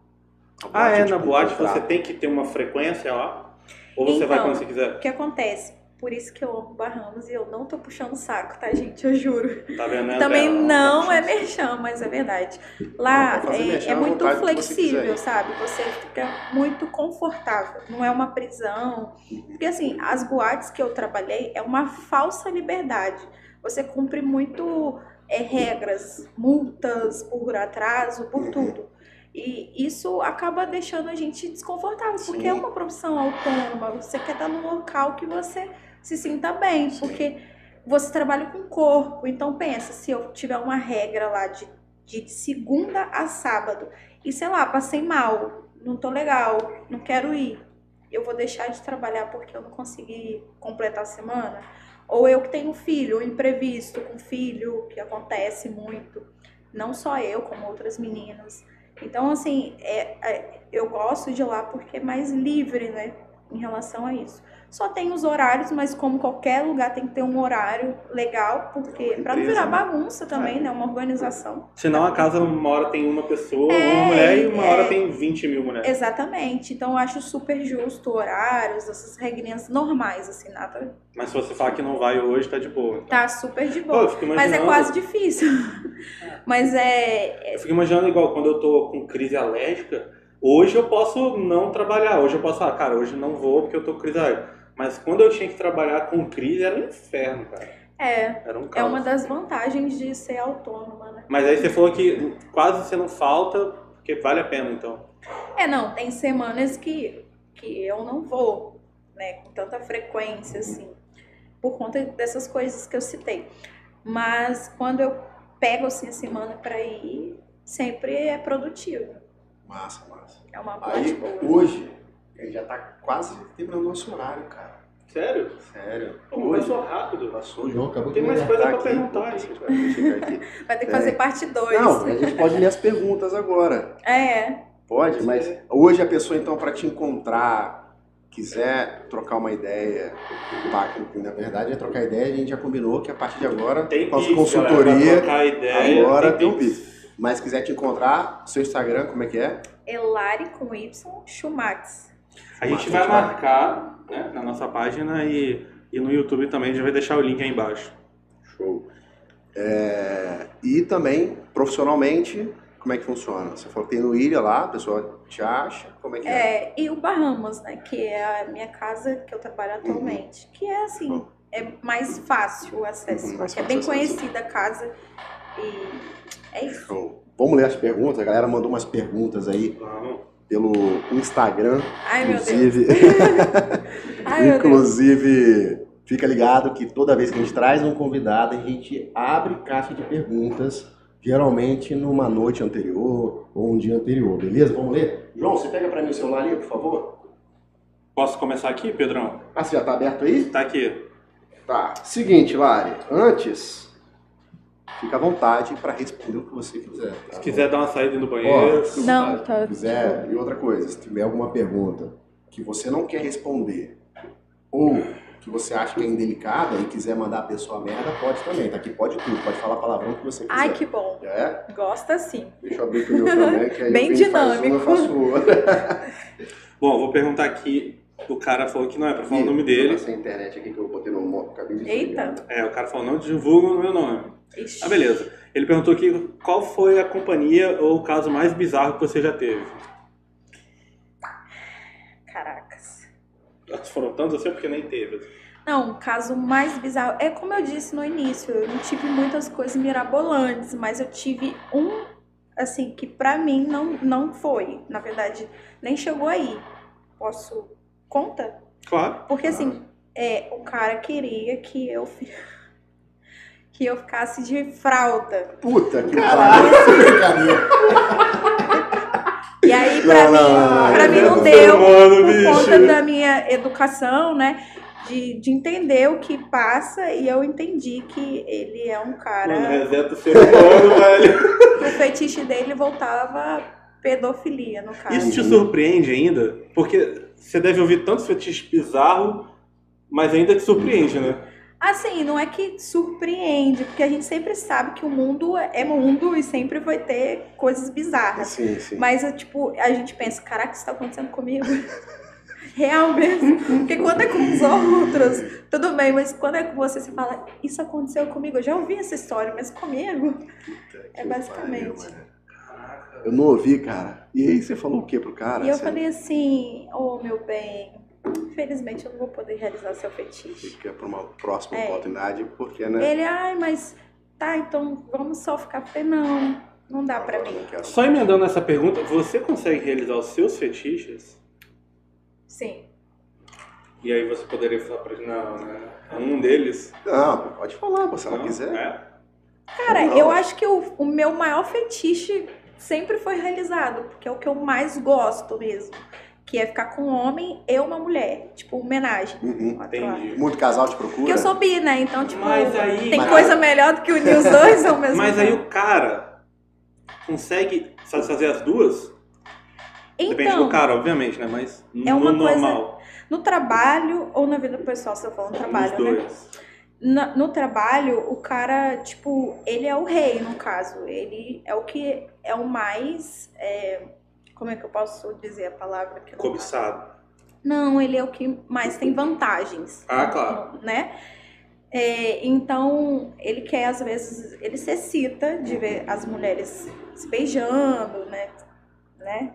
Ah, é, tipo, na boate contrato? você tem que ter uma frequência lá? Ou você vai Então, quando você quiser? O que acontece? Por isso que eu amo Bahamas e eu não tô puxando o saco, tá, gente? Eu juro. Tá vendo? né, Também Bela? não é merchan, mas é verdade. *laughs* Lá Não, é, merchan é muito você flexível, quiser. sabe? Você fica muito confortável. Não é uma prisão. Porque assim, as boates que eu trabalhei é uma falsa liberdade. Você cumpre muito é, regras, multas por atraso, por Uhum. tudo. E isso acaba deixando a gente desconfortável, porque é Sim. uma profissão autônoma. Você quer estar num local que você se sinta bem, Sim. porque você trabalha com o corpo. Então pensa, se eu tiver uma regra lá de, de segunda a sábado e sei lá, passei mal, não tô legal, não quero ir, eu vou deixar de trabalhar porque eu não consegui completar a semana? Ou eu que tenho filho, um imprevisto com filho, que acontece muito, não só eu, como outras meninas. Então, assim, é, é- eu gosto de lá porque é mais livre, né, em relação a isso. Só tem os horários, mas como qualquer lugar tem que ter um horário legal, porque pra não virar né? bagunça também, né, uma organização. Senão a casa uma hora tem uma pessoa, É, uma mulher, e uma é. hora tem 20 mil mulheres. Exatamente. Então eu acho super justo horários, essas regrinhas normais, assim, nada. Mas se você falar que não vai hoje, tá de boa. então. Tá super de Pô, boa. fico Mas é imaginando- quase difícil. *laughs* Mas é. Eu fico imaginando igual quando eu tô com crise alérgica, hoje eu posso não trabalhar, hoje eu posso falar, cara, hoje não vou porque eu tô com crise alérgica. Mas quando eu tinha que trabalhar com crise era um inferno, cara. É. Era um É uma das vantagens de ser autônoma, né? Mas aí você falou que quase você não falta, porque vale a pena então. É, não, tem semanas que, que eu não vou, né, com tanta frequência, assim, por conta dessas coisas que eu citei. Mas quando eu pego, assim, a semana pra ir, sempre é produtivo. Massa, massa. É uma parte Aí, boa. hoje, gente já tá quase terminando o nosso horário, cara. Sério? Sério. Pô, Hoje passou rápido. passou, O João acabou Tem mais coisa pra aqui, perguntar pô, aí. aqui. Vai ter que É. fazer parte 2. Não, a gente pode ler as perguntas agora. É, Pode, mas hoje a pessoa, então, para te encontrar, quiser trocar uma ideia, tá, na verdade é trocar ideia, a gente já combinou que a partir de agora, Tem nossa Pix, galera, consultoria, trocar ideia, agora tem um Pix. Mas quiser te encontrar, seu Instagram, como é que é? Elari com Y. A gente vai marcar né, na nossa página e, e no YouTube também, a gente vai deixar o link aí embaixo. Show. É, e também, profissionalmente, como é que funciona? Você falou que tem no Ilha lá, a pessoa te acha, como é que é? É, e o Bahamas, né, que é a minha casa que eu trabalho atualmente, que é assim, é mais fácil o acesso, Uhum, é fácil bem o acesso. conhecida a casa e é isso. Show. Vamos ler as perguntas, a galera mandou umas perguntas aí Vamos. Pelo Instagram, Ai, meu Deus. inclusive... *laughs* Ai, Deus. Inclusive, fica ligado que toda vez que a gente traz um convidado, a gente abre caixa de perguntas, geralmente numa noite anterior ou um dia anterior, beleza? Vamos ler? João, você pega pra mim o celular ali, por favor? Posso começar aqui, Pedrão? Ah, você já tá aberto aí? Tá aqui. Tá. Seguinte, Lari, antes, fica à vontade para responder o que você quiser. tá Se bom? quiser dar uma saída no banheiro, à Não, tá. Se quiser, e outra coisa, se tiver alguma pergunta que você não quer responder ou que você acha que é indelicada e quiser mandar a pessoa a merda, pode também, tá aqui pode tudo, pode falar palavrão que você quiser. Ai, que bom. É? Gosta sim. Deixa eu abrir o meu *laughs* também, que aí Bem eu dinâmico. uma, eu faço outra. *laughs* *laughs* Bom, vou perguntar aqui. O cara falou que não é pra falar o nome dele. Essa internet aqui que eu botei no modo, acabei de Eita. É, o cara falou, não divulga o meu nome. Ixi. Ah, beleza. Ele perguntou aqui qual foi a companhia ou o caso mais bizarro que você já teve. Caracas. Foram tantos assim porque nem teve. Não, o caso mais bizarro. É como eu disse no início, eu não tive muitas coisas mirabolantes, mas eu tive um, assim, que pra mim não, não foi. Na verdade, nem chegou aí. Posso. Conta? Claro. Porque assim, é, o cara queria que eu que eu ficasse de fralda. Puta que Caralho, pariu. *laughs* brincadeira. E aí, pra Não, mim, não, pra mim não, não deu Mano, por bicho. conta da minha educação, né? De, de entender o que passa e eu entendi que ele é um cara. Mano, reseta o ser humano, *laughs* velho. que o fetiche dele voltava pedofilia, no caso. Isso te surpreende ainda? Porque você deve ouvir tantos fetiches bizarros, mas ainda te surpreende, né? Assim, não é que surpreende, porque a gente sempre sabe que o mundo é mundo e sempre vai ter coisas bizarras. Sim, sim. Mas, tipo, a gente pensa, caraca, isso tá acontecendo comigo? *laughs* Real mesmo. Porque quando é com os outros, tudo bem, mas quando é com você, você fala, isso aconteceu comigo. Eu já ouvi essa história, mas comigo. É basicamente. Pariu. Eu não ouvi, cara. E aí você falou o que pro cara? E eu Você falei assim, oh meu bem, infelizmente eu não vou poder realizar seu fetiche. Fica pra uma próxima É. oportunidade, porque, né? Ele, ai, mas tá, então vamos só ficar. Falei, não, não dá pra mim. Não quero. Só emendando essa pergunta, você consegue realizar os seus fetiches? Sim. E aí você poderia falar pra gente, não, né? Um deles. Não, pode falar, se ela quiser. É? Cara, Não. eu acho que o, o meu maior fetiche sempre foi realizado, porque é o que eu mais gosto mesmo. Que é ficar com um homem e uma mulher. Tipo, homenagem. Uhum. Entendi. Muito casal te procura? Porque eu sou bi, né? Então, tipo, Mas aí- tem Mas- coisa melhor do que unir os dois ao mesmo Mas aí tempo. o cara consegue fazer as duas? Depende Então, do cara, obviamente, né? Mas É uma no coisa- normal. no trabalho ou na vida pessoal, você tá falando trabalho, os né? Na- no trabalho, o cara, tipo, ele é o rei, no caso. Ele é o que é o mais. é, como é que eu posso dizer a palavra? Que Cobiçado. Não, ele é o que mais tem vantagens. Ah, claro. Né? É, então, ele quer, às vezes, ele se excita de ver as mulheres se beijando, né? né?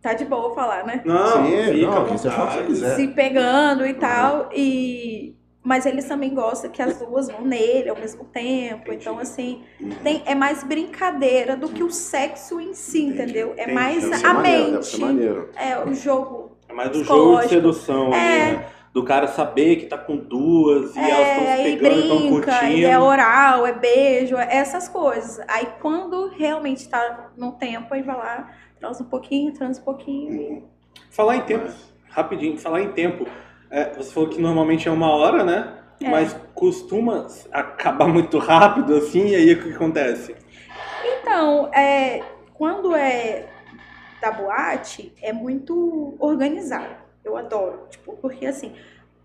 Tá de boa falar, né? Não, Sim, fica não, fala o que você quiser. se pegando e tal. E mas eles também gostam que as duas vão nele ao mesmo tempo. Entendi. Então, assim, tem, é mais brincadeira do que o sexo em si, Entendi, entendeu? É entendi. mais Deve ser a maneiro, deve ser mente. É o jogo. É mais do jogo de sedução, ali, É. né? Do cara saber que tá com duas e elas estão É, se pegando, estão brinca, curtindo. e é oral, é beijo, é essas coisas. Aí quando realmente tá no tempo, aí vai lá, transa um pouquinho, transa um pouquinho. Falar em tempo, rapidinho, falar em tempo. É, você falou que normalmente é uma hora, né? É. Mas costuma acabar muito rápido, assim, e aí o que acontece? Então, é, quando é da boate, é muito organizado. Eu adoro. Tipo, porque assim,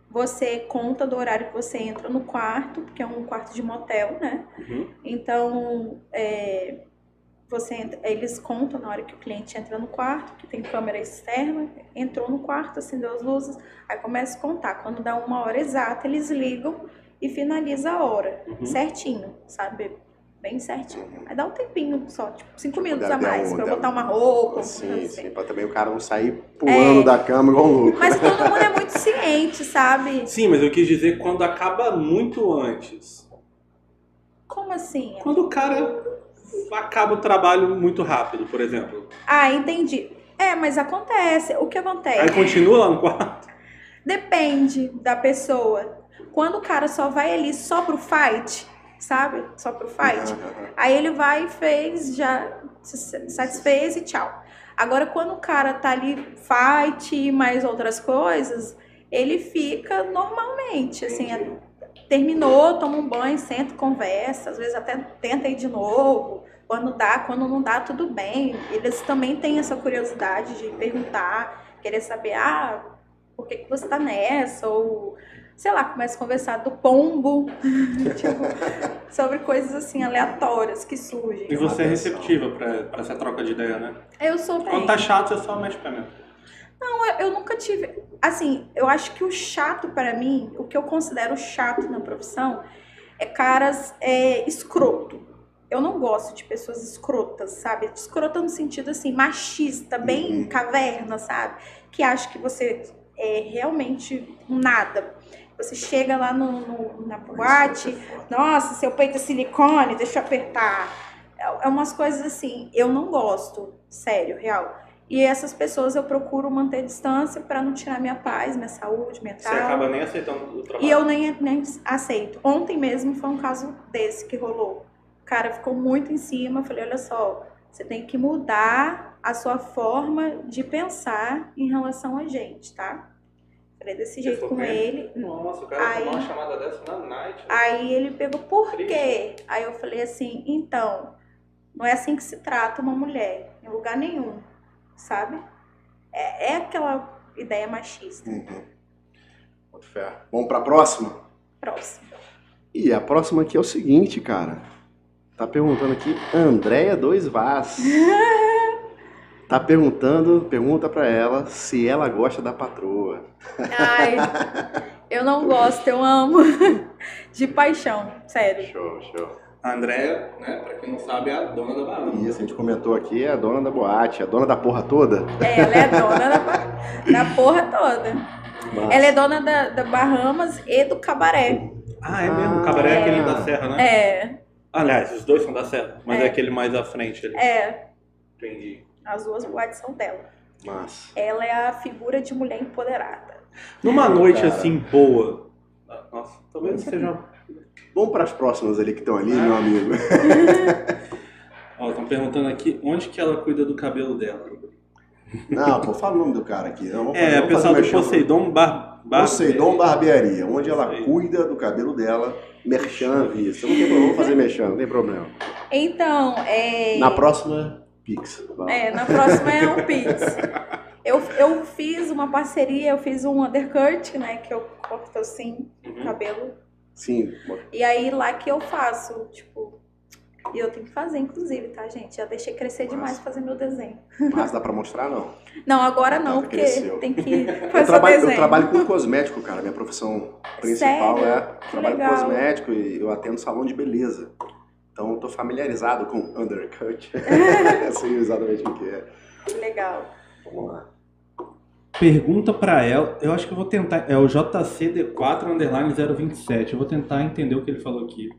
você conta do horário que você entra no quarto, porque é um quarto de motel, né? Uhum. Então, é, você entra- eles contam na hora que o cliente entra no quarto, que tem câmera externa, entrou no quarto, acendeu as luzes, aí começa a contar. Quando dá uma hora exata, eles ligam e finaliza a hora, Uhum. certinho, sabe? Bem certinho. Aí dá um tempinho só, tipo, cinco minutos Deve a mais, um- pra deve- botar uma roupa, Sim, coisa sim, assim. pra também o cara não sair pulando da cama igual um louco. Mas todo mundo é muito *laughs* ciente, sabe? Sim, mas eu quis dizer quando acaba muito antes. Como assim? Quando o cara acaba o trabalho muito rápido, por exemplo. Ah, entendi. É, mas acontece. O que acontece? Aí continua lá no quarto. Depende da pessoa. Quando o cara só vai ali só pro fight, sabe? Só pro fight. Aham. Aí ele vai e fez, já se satisfez e tchau. Agora, quando o cara tá ali fight e mais outras coisas, ele fica normalmente, assim, Entendi. Terminou, toma um banho, senta, conversa, às vezes até tenta ir de novo. Quando dá, quando não dá, tudo bem. Eles também têm essa curiosidade de perguntar, querer saber, ah, por que, que você tá nessa? Ou, sei lá, começa a conversar do pombo, *laughs* tipo, sobre coisas assim aleatórias que surgem. E você é receptiva pra essa troca de ideia, né? Eu sou bem. Quando tá chato, você só mexe pra mim. Eu nunca tive. Assim, eu acho que o chato para mim, o que eu considero chato na profissão, é caras é, escroto. Eu não gosto de pessoas escrotas, sabe? Escrota no sentido assim, machista, bem Uhum. caverna, sabe? Que acha que você é realmente nada. Você chega lá no, no- na boate, foda. nossa, seu peito é silicone, deixa eu apertar. É, é umas coisas assim, eu não gosto, sério, real. E essas pessoas eu procuro manter distância para não tirar minha paz, minha saúde Você mental. acaba nem aceitando o trabalho. E eu nem, nem aceito. Ontem mesmo foi um caso desse que rolou. O cara ficou muito em cima. Eu falei: olha só, você tem que mudar a sua forma de pensar em relação a gente, tá? Falei desse Você jeito com ele. Nossa, o cara Aí- tomou uma chamada dessa na night. né? Aí ele pegou, por Triste. quê? Aí eu falei assim, então, não é assim que se trata uma mulher, em lugar nenhum, sabe? É, é aquela ideia machista. Uhum. Boto fé. Vamos pra próxima? próxima. E a próxima aqui é o seguinte, cara. Tá perguntando aqui, Andréia 2 Vaz. *laughs* Tá perguntando, pergunta pra ela se ela gosta da patroa. Ai, *laughs* eu não gosto, eu amo. *laughs* De paixão, sério. Show, show. A Andréia, né, pra quem não sabe, é a dona da Bahama. Isso, a gente comentou aqui, é a dona da boate, a dona da porra toda. É, ela é dona da, da porra toda. Mas- Ela é dona da, da Bahamas e do cabaré. Ah, é mesmo. O cabaré é aquele da Serra, né? É, Aliás, os dois são da Serra, mas é, É. aquele mais à frente ali. é. Entendi. As duas boates são dela. Mas, Ela é a figura de mulher empoderada. Numa noite Cara. assim boa. Nossa, talvez seja. Vamos pras próximas ali que estão ali, meu amigo. *laughs* Ó, estão perguntando aqui onde que ela cuida do cabelo dela. Não, pô, fala o nome do cara aqui. Não, vamos É, fazer- vamos pessoal do merchan. Poseidon Bar... Bar... Poseidon Barbearia, onde ela Isso aí. cuida do cabelo dela. Merchan, vista. Não tem problema, vamos fazer merchan, não tem problema. Então, é. Na próxima, Pix. Vamos. É, na próxima é um Pix. Eu, eu fiz uma parceria, eu fiz um undercut, né? Que eu corto assim o Uhum. cabelo. Sim, E aí lá que eu faço, tipo. E eu tenho que fazer, inclusive, tá, gente? Já deixei crescer demais fazer meu desenho. mas dá pra mostrar, não. Não, agora não, porque cresceu. tem que Eu fazer o trabalho, eu desenho. trabalho com cosmético, cara. Minha profissão principal Sério? é Que trabalho com legal. cosmético e eu atendo salão de beleza. Então eu tô familiarizado com undercut. *laughs* eu sei exatamente o que é. Que legal. Vamos lá. Pergunta pra ela, eu acho que eu vou tentar, é o JCD4 underline 027, eu vou tentar entender o que ele falou aqui.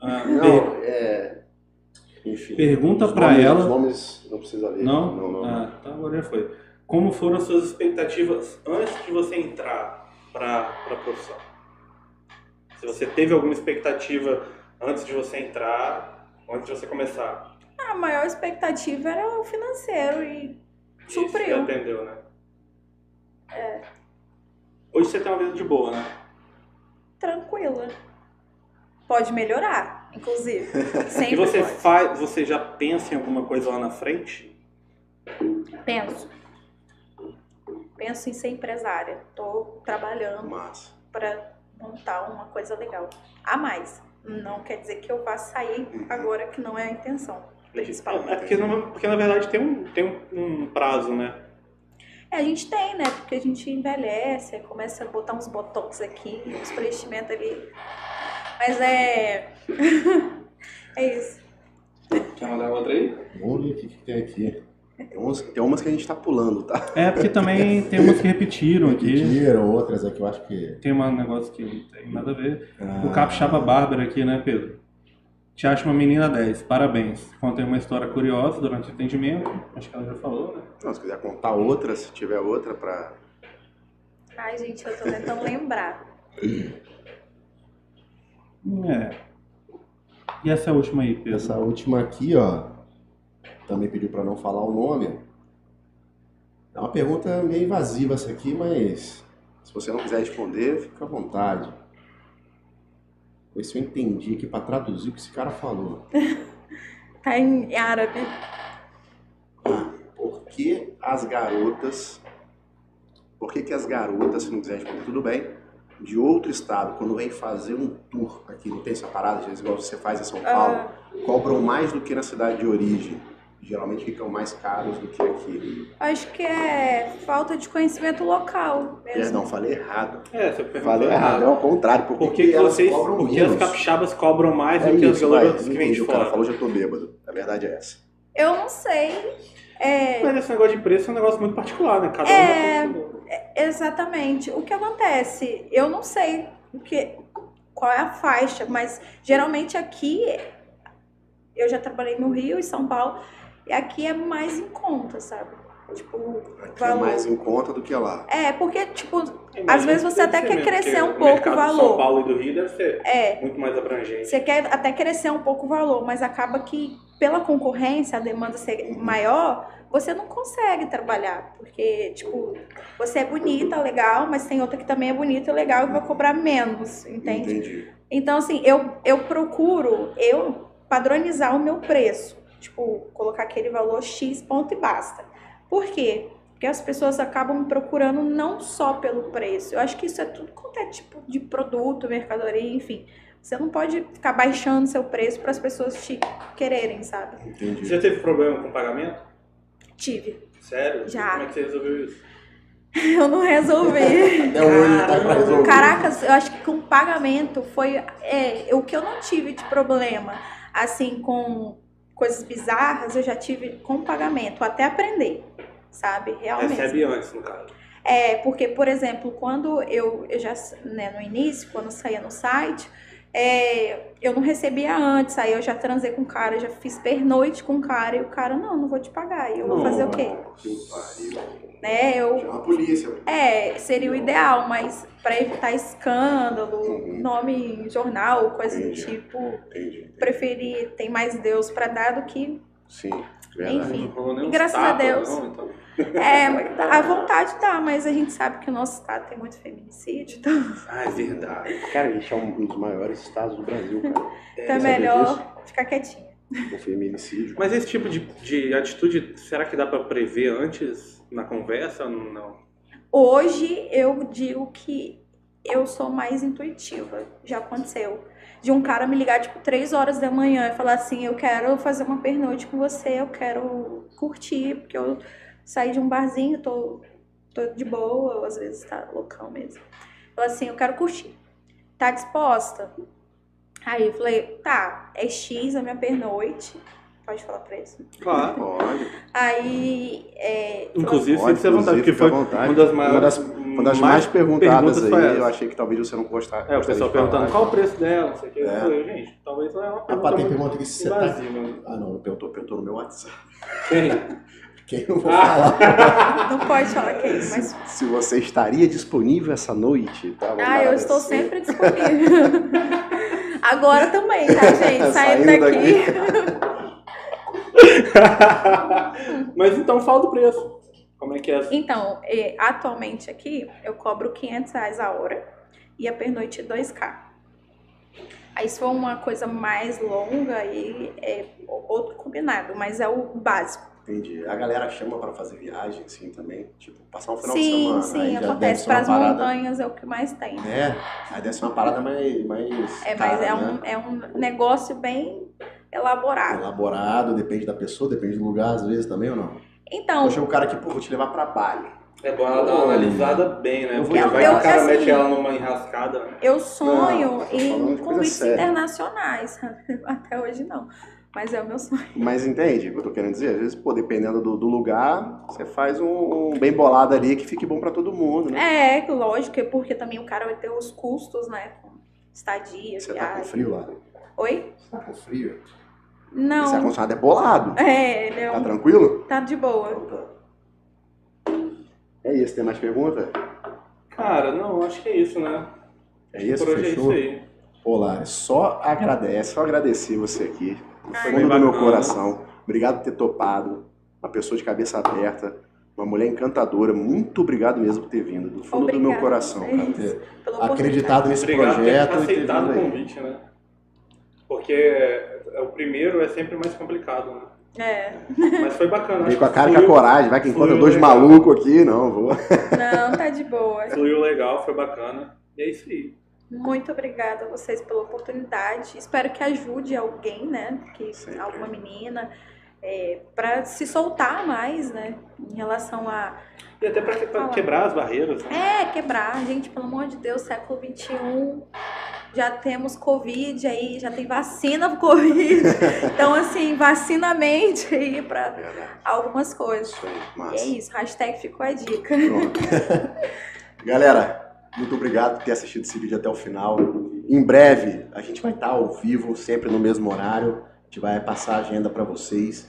Ah, per- Não, é. Enfim. Pergunta nomes- ela- Os nomes não precisa ler. Não? Não, não. Ah, tá, agora já foi. Como foram as suas expectativas antes de você entrar para a profissão? Se você teve alguma expectativa antes de você entrar, antes de você começar? A maior expectativa era o financeiro e você Supriu. atendeu, né? É. Hoje você tem uma vida de boa, né? tranquila. Pode melhorar, inclusive. *laughs* Sempre E você pode. faz, você já pensa em alguma coisa lá na frente? Penso. Penso em ser empresária. Tô trabalhando para montar uma coisa legal. A mais. Não quer dizer que eu vá sair agora, que não é a intenção. Principalmente. É porque, na- porque na verdade tem um, tem um prazo, né? É, a gente tem, né? Porque a gente envelhece, começa a botar uns botox aqui, uns preenchimentos ali. Mas é. *laughs* é isso. Quer mandar outra aí? Vamos ver o que, que tem aqui. Tem umas, tem umas que a gente tá pulando, tá? É, porque também tem umas que repetiram aqui. Repetiram, outras aqui eu acho que. Tem um negócio que não tem nada a ver. Ah, O Capixaba Bárbara aqui, né, Pedro? Te acho uma menina 10, parabéns. Contei uma história curiosa durante o atendimento. Acho que ela já falou, né? Não, se quiser contar outra, se tiver outra pra. Ai, gente, eu tô tentando lembrar. É. E essa última aí, Pedro? Essa última aqui, ó, também pediu para não falar o nome. É uma pergunta meio invasiva essa aqui, mas Se você não quiser responder, fica à vontade. Ver se eu entendi aqui para traduzir o que esse cara falou. *laughs* Tá em árabe. por que as garotas. Por que, que as garotas, se não quiser responder, tudo bem, de outro estado, quando vem fazer um tour aqui, não tem essa parada, às vezes, igual você faz em São Paulo, Ah, cobram mais do que na cidade de origem. Geralmente ficam mais caros do que aqui. acho que é falta de conhecimento local mesmo. Perdão, falei errado. É, você perguntou Falei errado, é ao contrário. Por que, Por que, vocês, cobram por que as capixabas cobram mais É do que as isso, garotas que vêm Entendi, de o cara fora? falou, já tô bêbado. A verdade é essa. Eu não sei. É, Mas esse negócio de preço é um negócio muito particular, né? Cada um É. é consumidor. Exatamente. O que acontece? Eu não sei o que, qual é a faixa, mas geralmente aqui eu já trabalhei no Rio e São Paulo e aqui é mais em conta, sabe? Tipo, Aqui é valor. mais em conta do que lá. É, porque, tipo, É, às vezes você até quer crescer um o pouco o de valor. São Paulo e do Rio deve ser é, muito mais abrangente. você quer até crescer um pouco o valor, mas acaba que pela concorrência, a demanda ser maior, você não consegue trabalhar, porque, tipo, você é bonita, legal, mas tem outra que também é bonita e legal e vai cobrar menos, entende? Entendi. Então, assim, eu, eu procuro, eu padronizar o meu preço. Tipo, colocar aquele valor X ponto e basta. Por quê? Porque as pessoas acabam procurando não só pelo preço. Eu acho que isso é tudo quanto é tipo de produto, mercadoria, enfim. Você não pode ficar baixando seu preço para as pessoas te quererem, sabe? Entendi. Você já teve problema com pagamento? Tive. Sério? Já. Como é que você resolveu isso? *laughs* Eu não resolvi. Até hoje tá pra resolver. Caracas, eu acho que com pagamento foi é, o que eu não tive de problema, assim, com coisas bizarras, eu já tive com pagamento, até aprender, sabe? Realmente. Recebe antes, no caso. É, porque, por exemplo, quando eu, eu já, né, no início, quando saía no site, é, eu não recebia antes, aí eu já transei com o cara, já fiz pernoite com o cara, e o cara, não, não vou te pagar, e eu vou fazer o quê? Né, eu, Chama a polícia. é, seria o ideal, mas para evitar escândalo, Uhum. nome em jornal, coisa do Entendi. tipo, Entendi. preferi tem mais Deus para dar do que. Sim, verdade. Enfim. Não Graças a tapas, Deus. Não, então. É, a vontade dá, mas a gente sabe que o nosso estado tem muito feminicídio, então, Ah, é verdade. Cara, a gente é um dos maiores estados do Brasil, cara. então é sabia melhor ficar quietinha. O feminicídio. Mas esse tipo de, de atitude, será que dá pra prever antes na conversa? Não. Hoje eu digo que eu sou mais intuitiva. Já aconteceu. De um cara me ligar, tipo, três horas da manhã e falar assim, eu quero fazer uma pernoite com você, eu quero curtir, porque eu saí de um barzinho, tô, tô de boa, ou às vezes tá local mesmo. Falei assim, eu quero curtir. Tá disposta? Aí eu falei, tá, é X a minha pernoite. Pode falar preço? Claro. Pode. Aí, é, Inclusive, Pode, fique à vontade, porque foi vontade. uma das maiores. Uma das, uma das mais, perguntadas perguntas foi aí, essa. eu achei que talvez você não gostasse. É, o pessoal perguntando qual o preço dela, não sei o que. Eu É. falei, gente, talvez não é uma pergunta tem muito pergunta aqui se você tá... invasiva. Ah, não, perguntou, perguntou no meu WhatsApp. Quem? *laughs* Quem eu vou Ah. falar? não pode falar quem, mas Se você estaria disponível essa noite, tá? Vamos Ah, eu estou sempre disponível. Agora também, tá, *laughs* gente? Saindo, Saindo daqui. *laughs* Mas então fala do preço. Como é que é? Então, atualmente aqui, eu cobro 500 reais a hora e a pernoite 2K. Aí se for uma coisa mais longa, aí é outro combinado, mas é o básico. Entendi. A galera chama pra fazer viagem, assim, também. Tipo, passar um final de Sim, semana. sim, deve acontece. Para as parada- montanhas é o que mais tem. É, aí deve ser uma parada mais. mais É, mas cara, é, né? um, é um negócio bem elaborado. Elaborado, depende da pessoa, depende do lugar, às vezes também ou não. Então, Eu o cara aqui, pô, vou te levar pra Bali. É bom ela dar uma analisada bem, né? Eu Porque vou- vai que eu- o cara assim, mete ela numa enrascada. né? Eu sonho Não, em convites séria. internacionais. *laughs* Até hoje não. Mas é o meu sonho. Mas entende o que eu tô querendo dizer? Às vezes, pô, dependendo do, do lugar, você faz um, um bem bolado ali que fique bom pra todo mundo, né? É, lógico, é porque também o cara vai ter os custos, né? Com estadia, Você tá com viagem. frio lá? Oi? Você tá com frio? Esse Não. ar-condicionado é bolado. É, ele é Tá um... tranquilo? tá de boa. É isso, tem mais pergunta? Cara, não, acho que é isso, né? É isso, Por hoje fechou? é isso aí. Pô, Lari, só agradece, só agradecer você aqui. Do Ai, fundo do meu coração. Obrigado por ter topado. Uma pessoa de cabeça aberta. Uma mulher encantadora. Muito obrigado mesmo por ter vindo. Do fundo do meu Obrigada coração, cara. vocês. Ter acreditado nesse Obrigado por ter projeto e ter aceitado vindo o aí. convite, né? Porque é, o primeiro é sempre mais complicado, né? É. Mas foi bacana. Com a cara e com a coragem. Vai que encontra dois legal. malucos aqui. Não, vou. Não, tá de boa. Fluiu legal, foi bacana. E é isso aí. Muito obrigada a vocês pela oportunidade. Espero que ajude alguém, né? Que Sempre. alguma menina. É, para se soltar mais, né? Em relação a E até Fala. quebrar as barreiras, né? É, quebrar, gente, pelo amor de Deus, século XXI, já temos Covid aí, já tem vacina pro Covid. *laughs* Então, assim, vacina a mente aí pra Verdade. algumas coisas. Isso aí, E é isso, hashtag ficou a dica. *laughs* Galera, muito obrigado por ter assistido esse vídeo até o final. Em breve, a gente vai estar ao vivo, sempre no mesmo horário. A gente vai passar a agenda para vocês.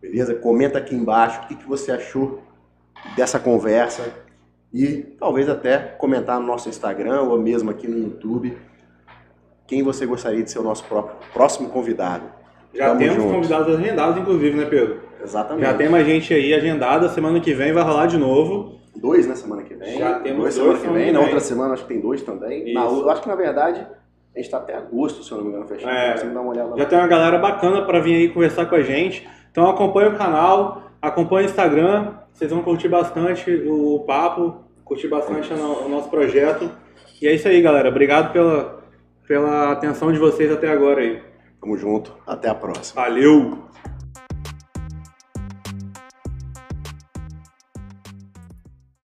Beleza? Comenta aqui embaixo o que, que você achou dessa conversa. E talvez até comentar no nosso Instagram ou mesmo aqui no YouTube quem você gostaria de ser o nosso próprio, próximo convidado. Já Tamo temos junto. convidados agendados, inclusive, né, Pedro? Exatamente. Já tem mais gente aí agendada. Semana que vem vai rolar de novo. Dois na semana que vem. Já temos dois dois semana que vem. que Na vem. outra semana acho que tem dois também. Na, eu acho que na verdade a gente tá até agosto, se eu não me engano, fechado. É. Me dá uma olhada lá. Já tem uma galera bacana para vir aí conversar com a gente. Então acompanha o canal, Acompanhe o Instagram, vocês vão curtir bastante o, o papo, curtir bastante o, o nosso projeto. E é isso aí, galera. Obrigado pela, pela atenção de vocês até agora aí. Tamo junto. Até a próxima. Valeu!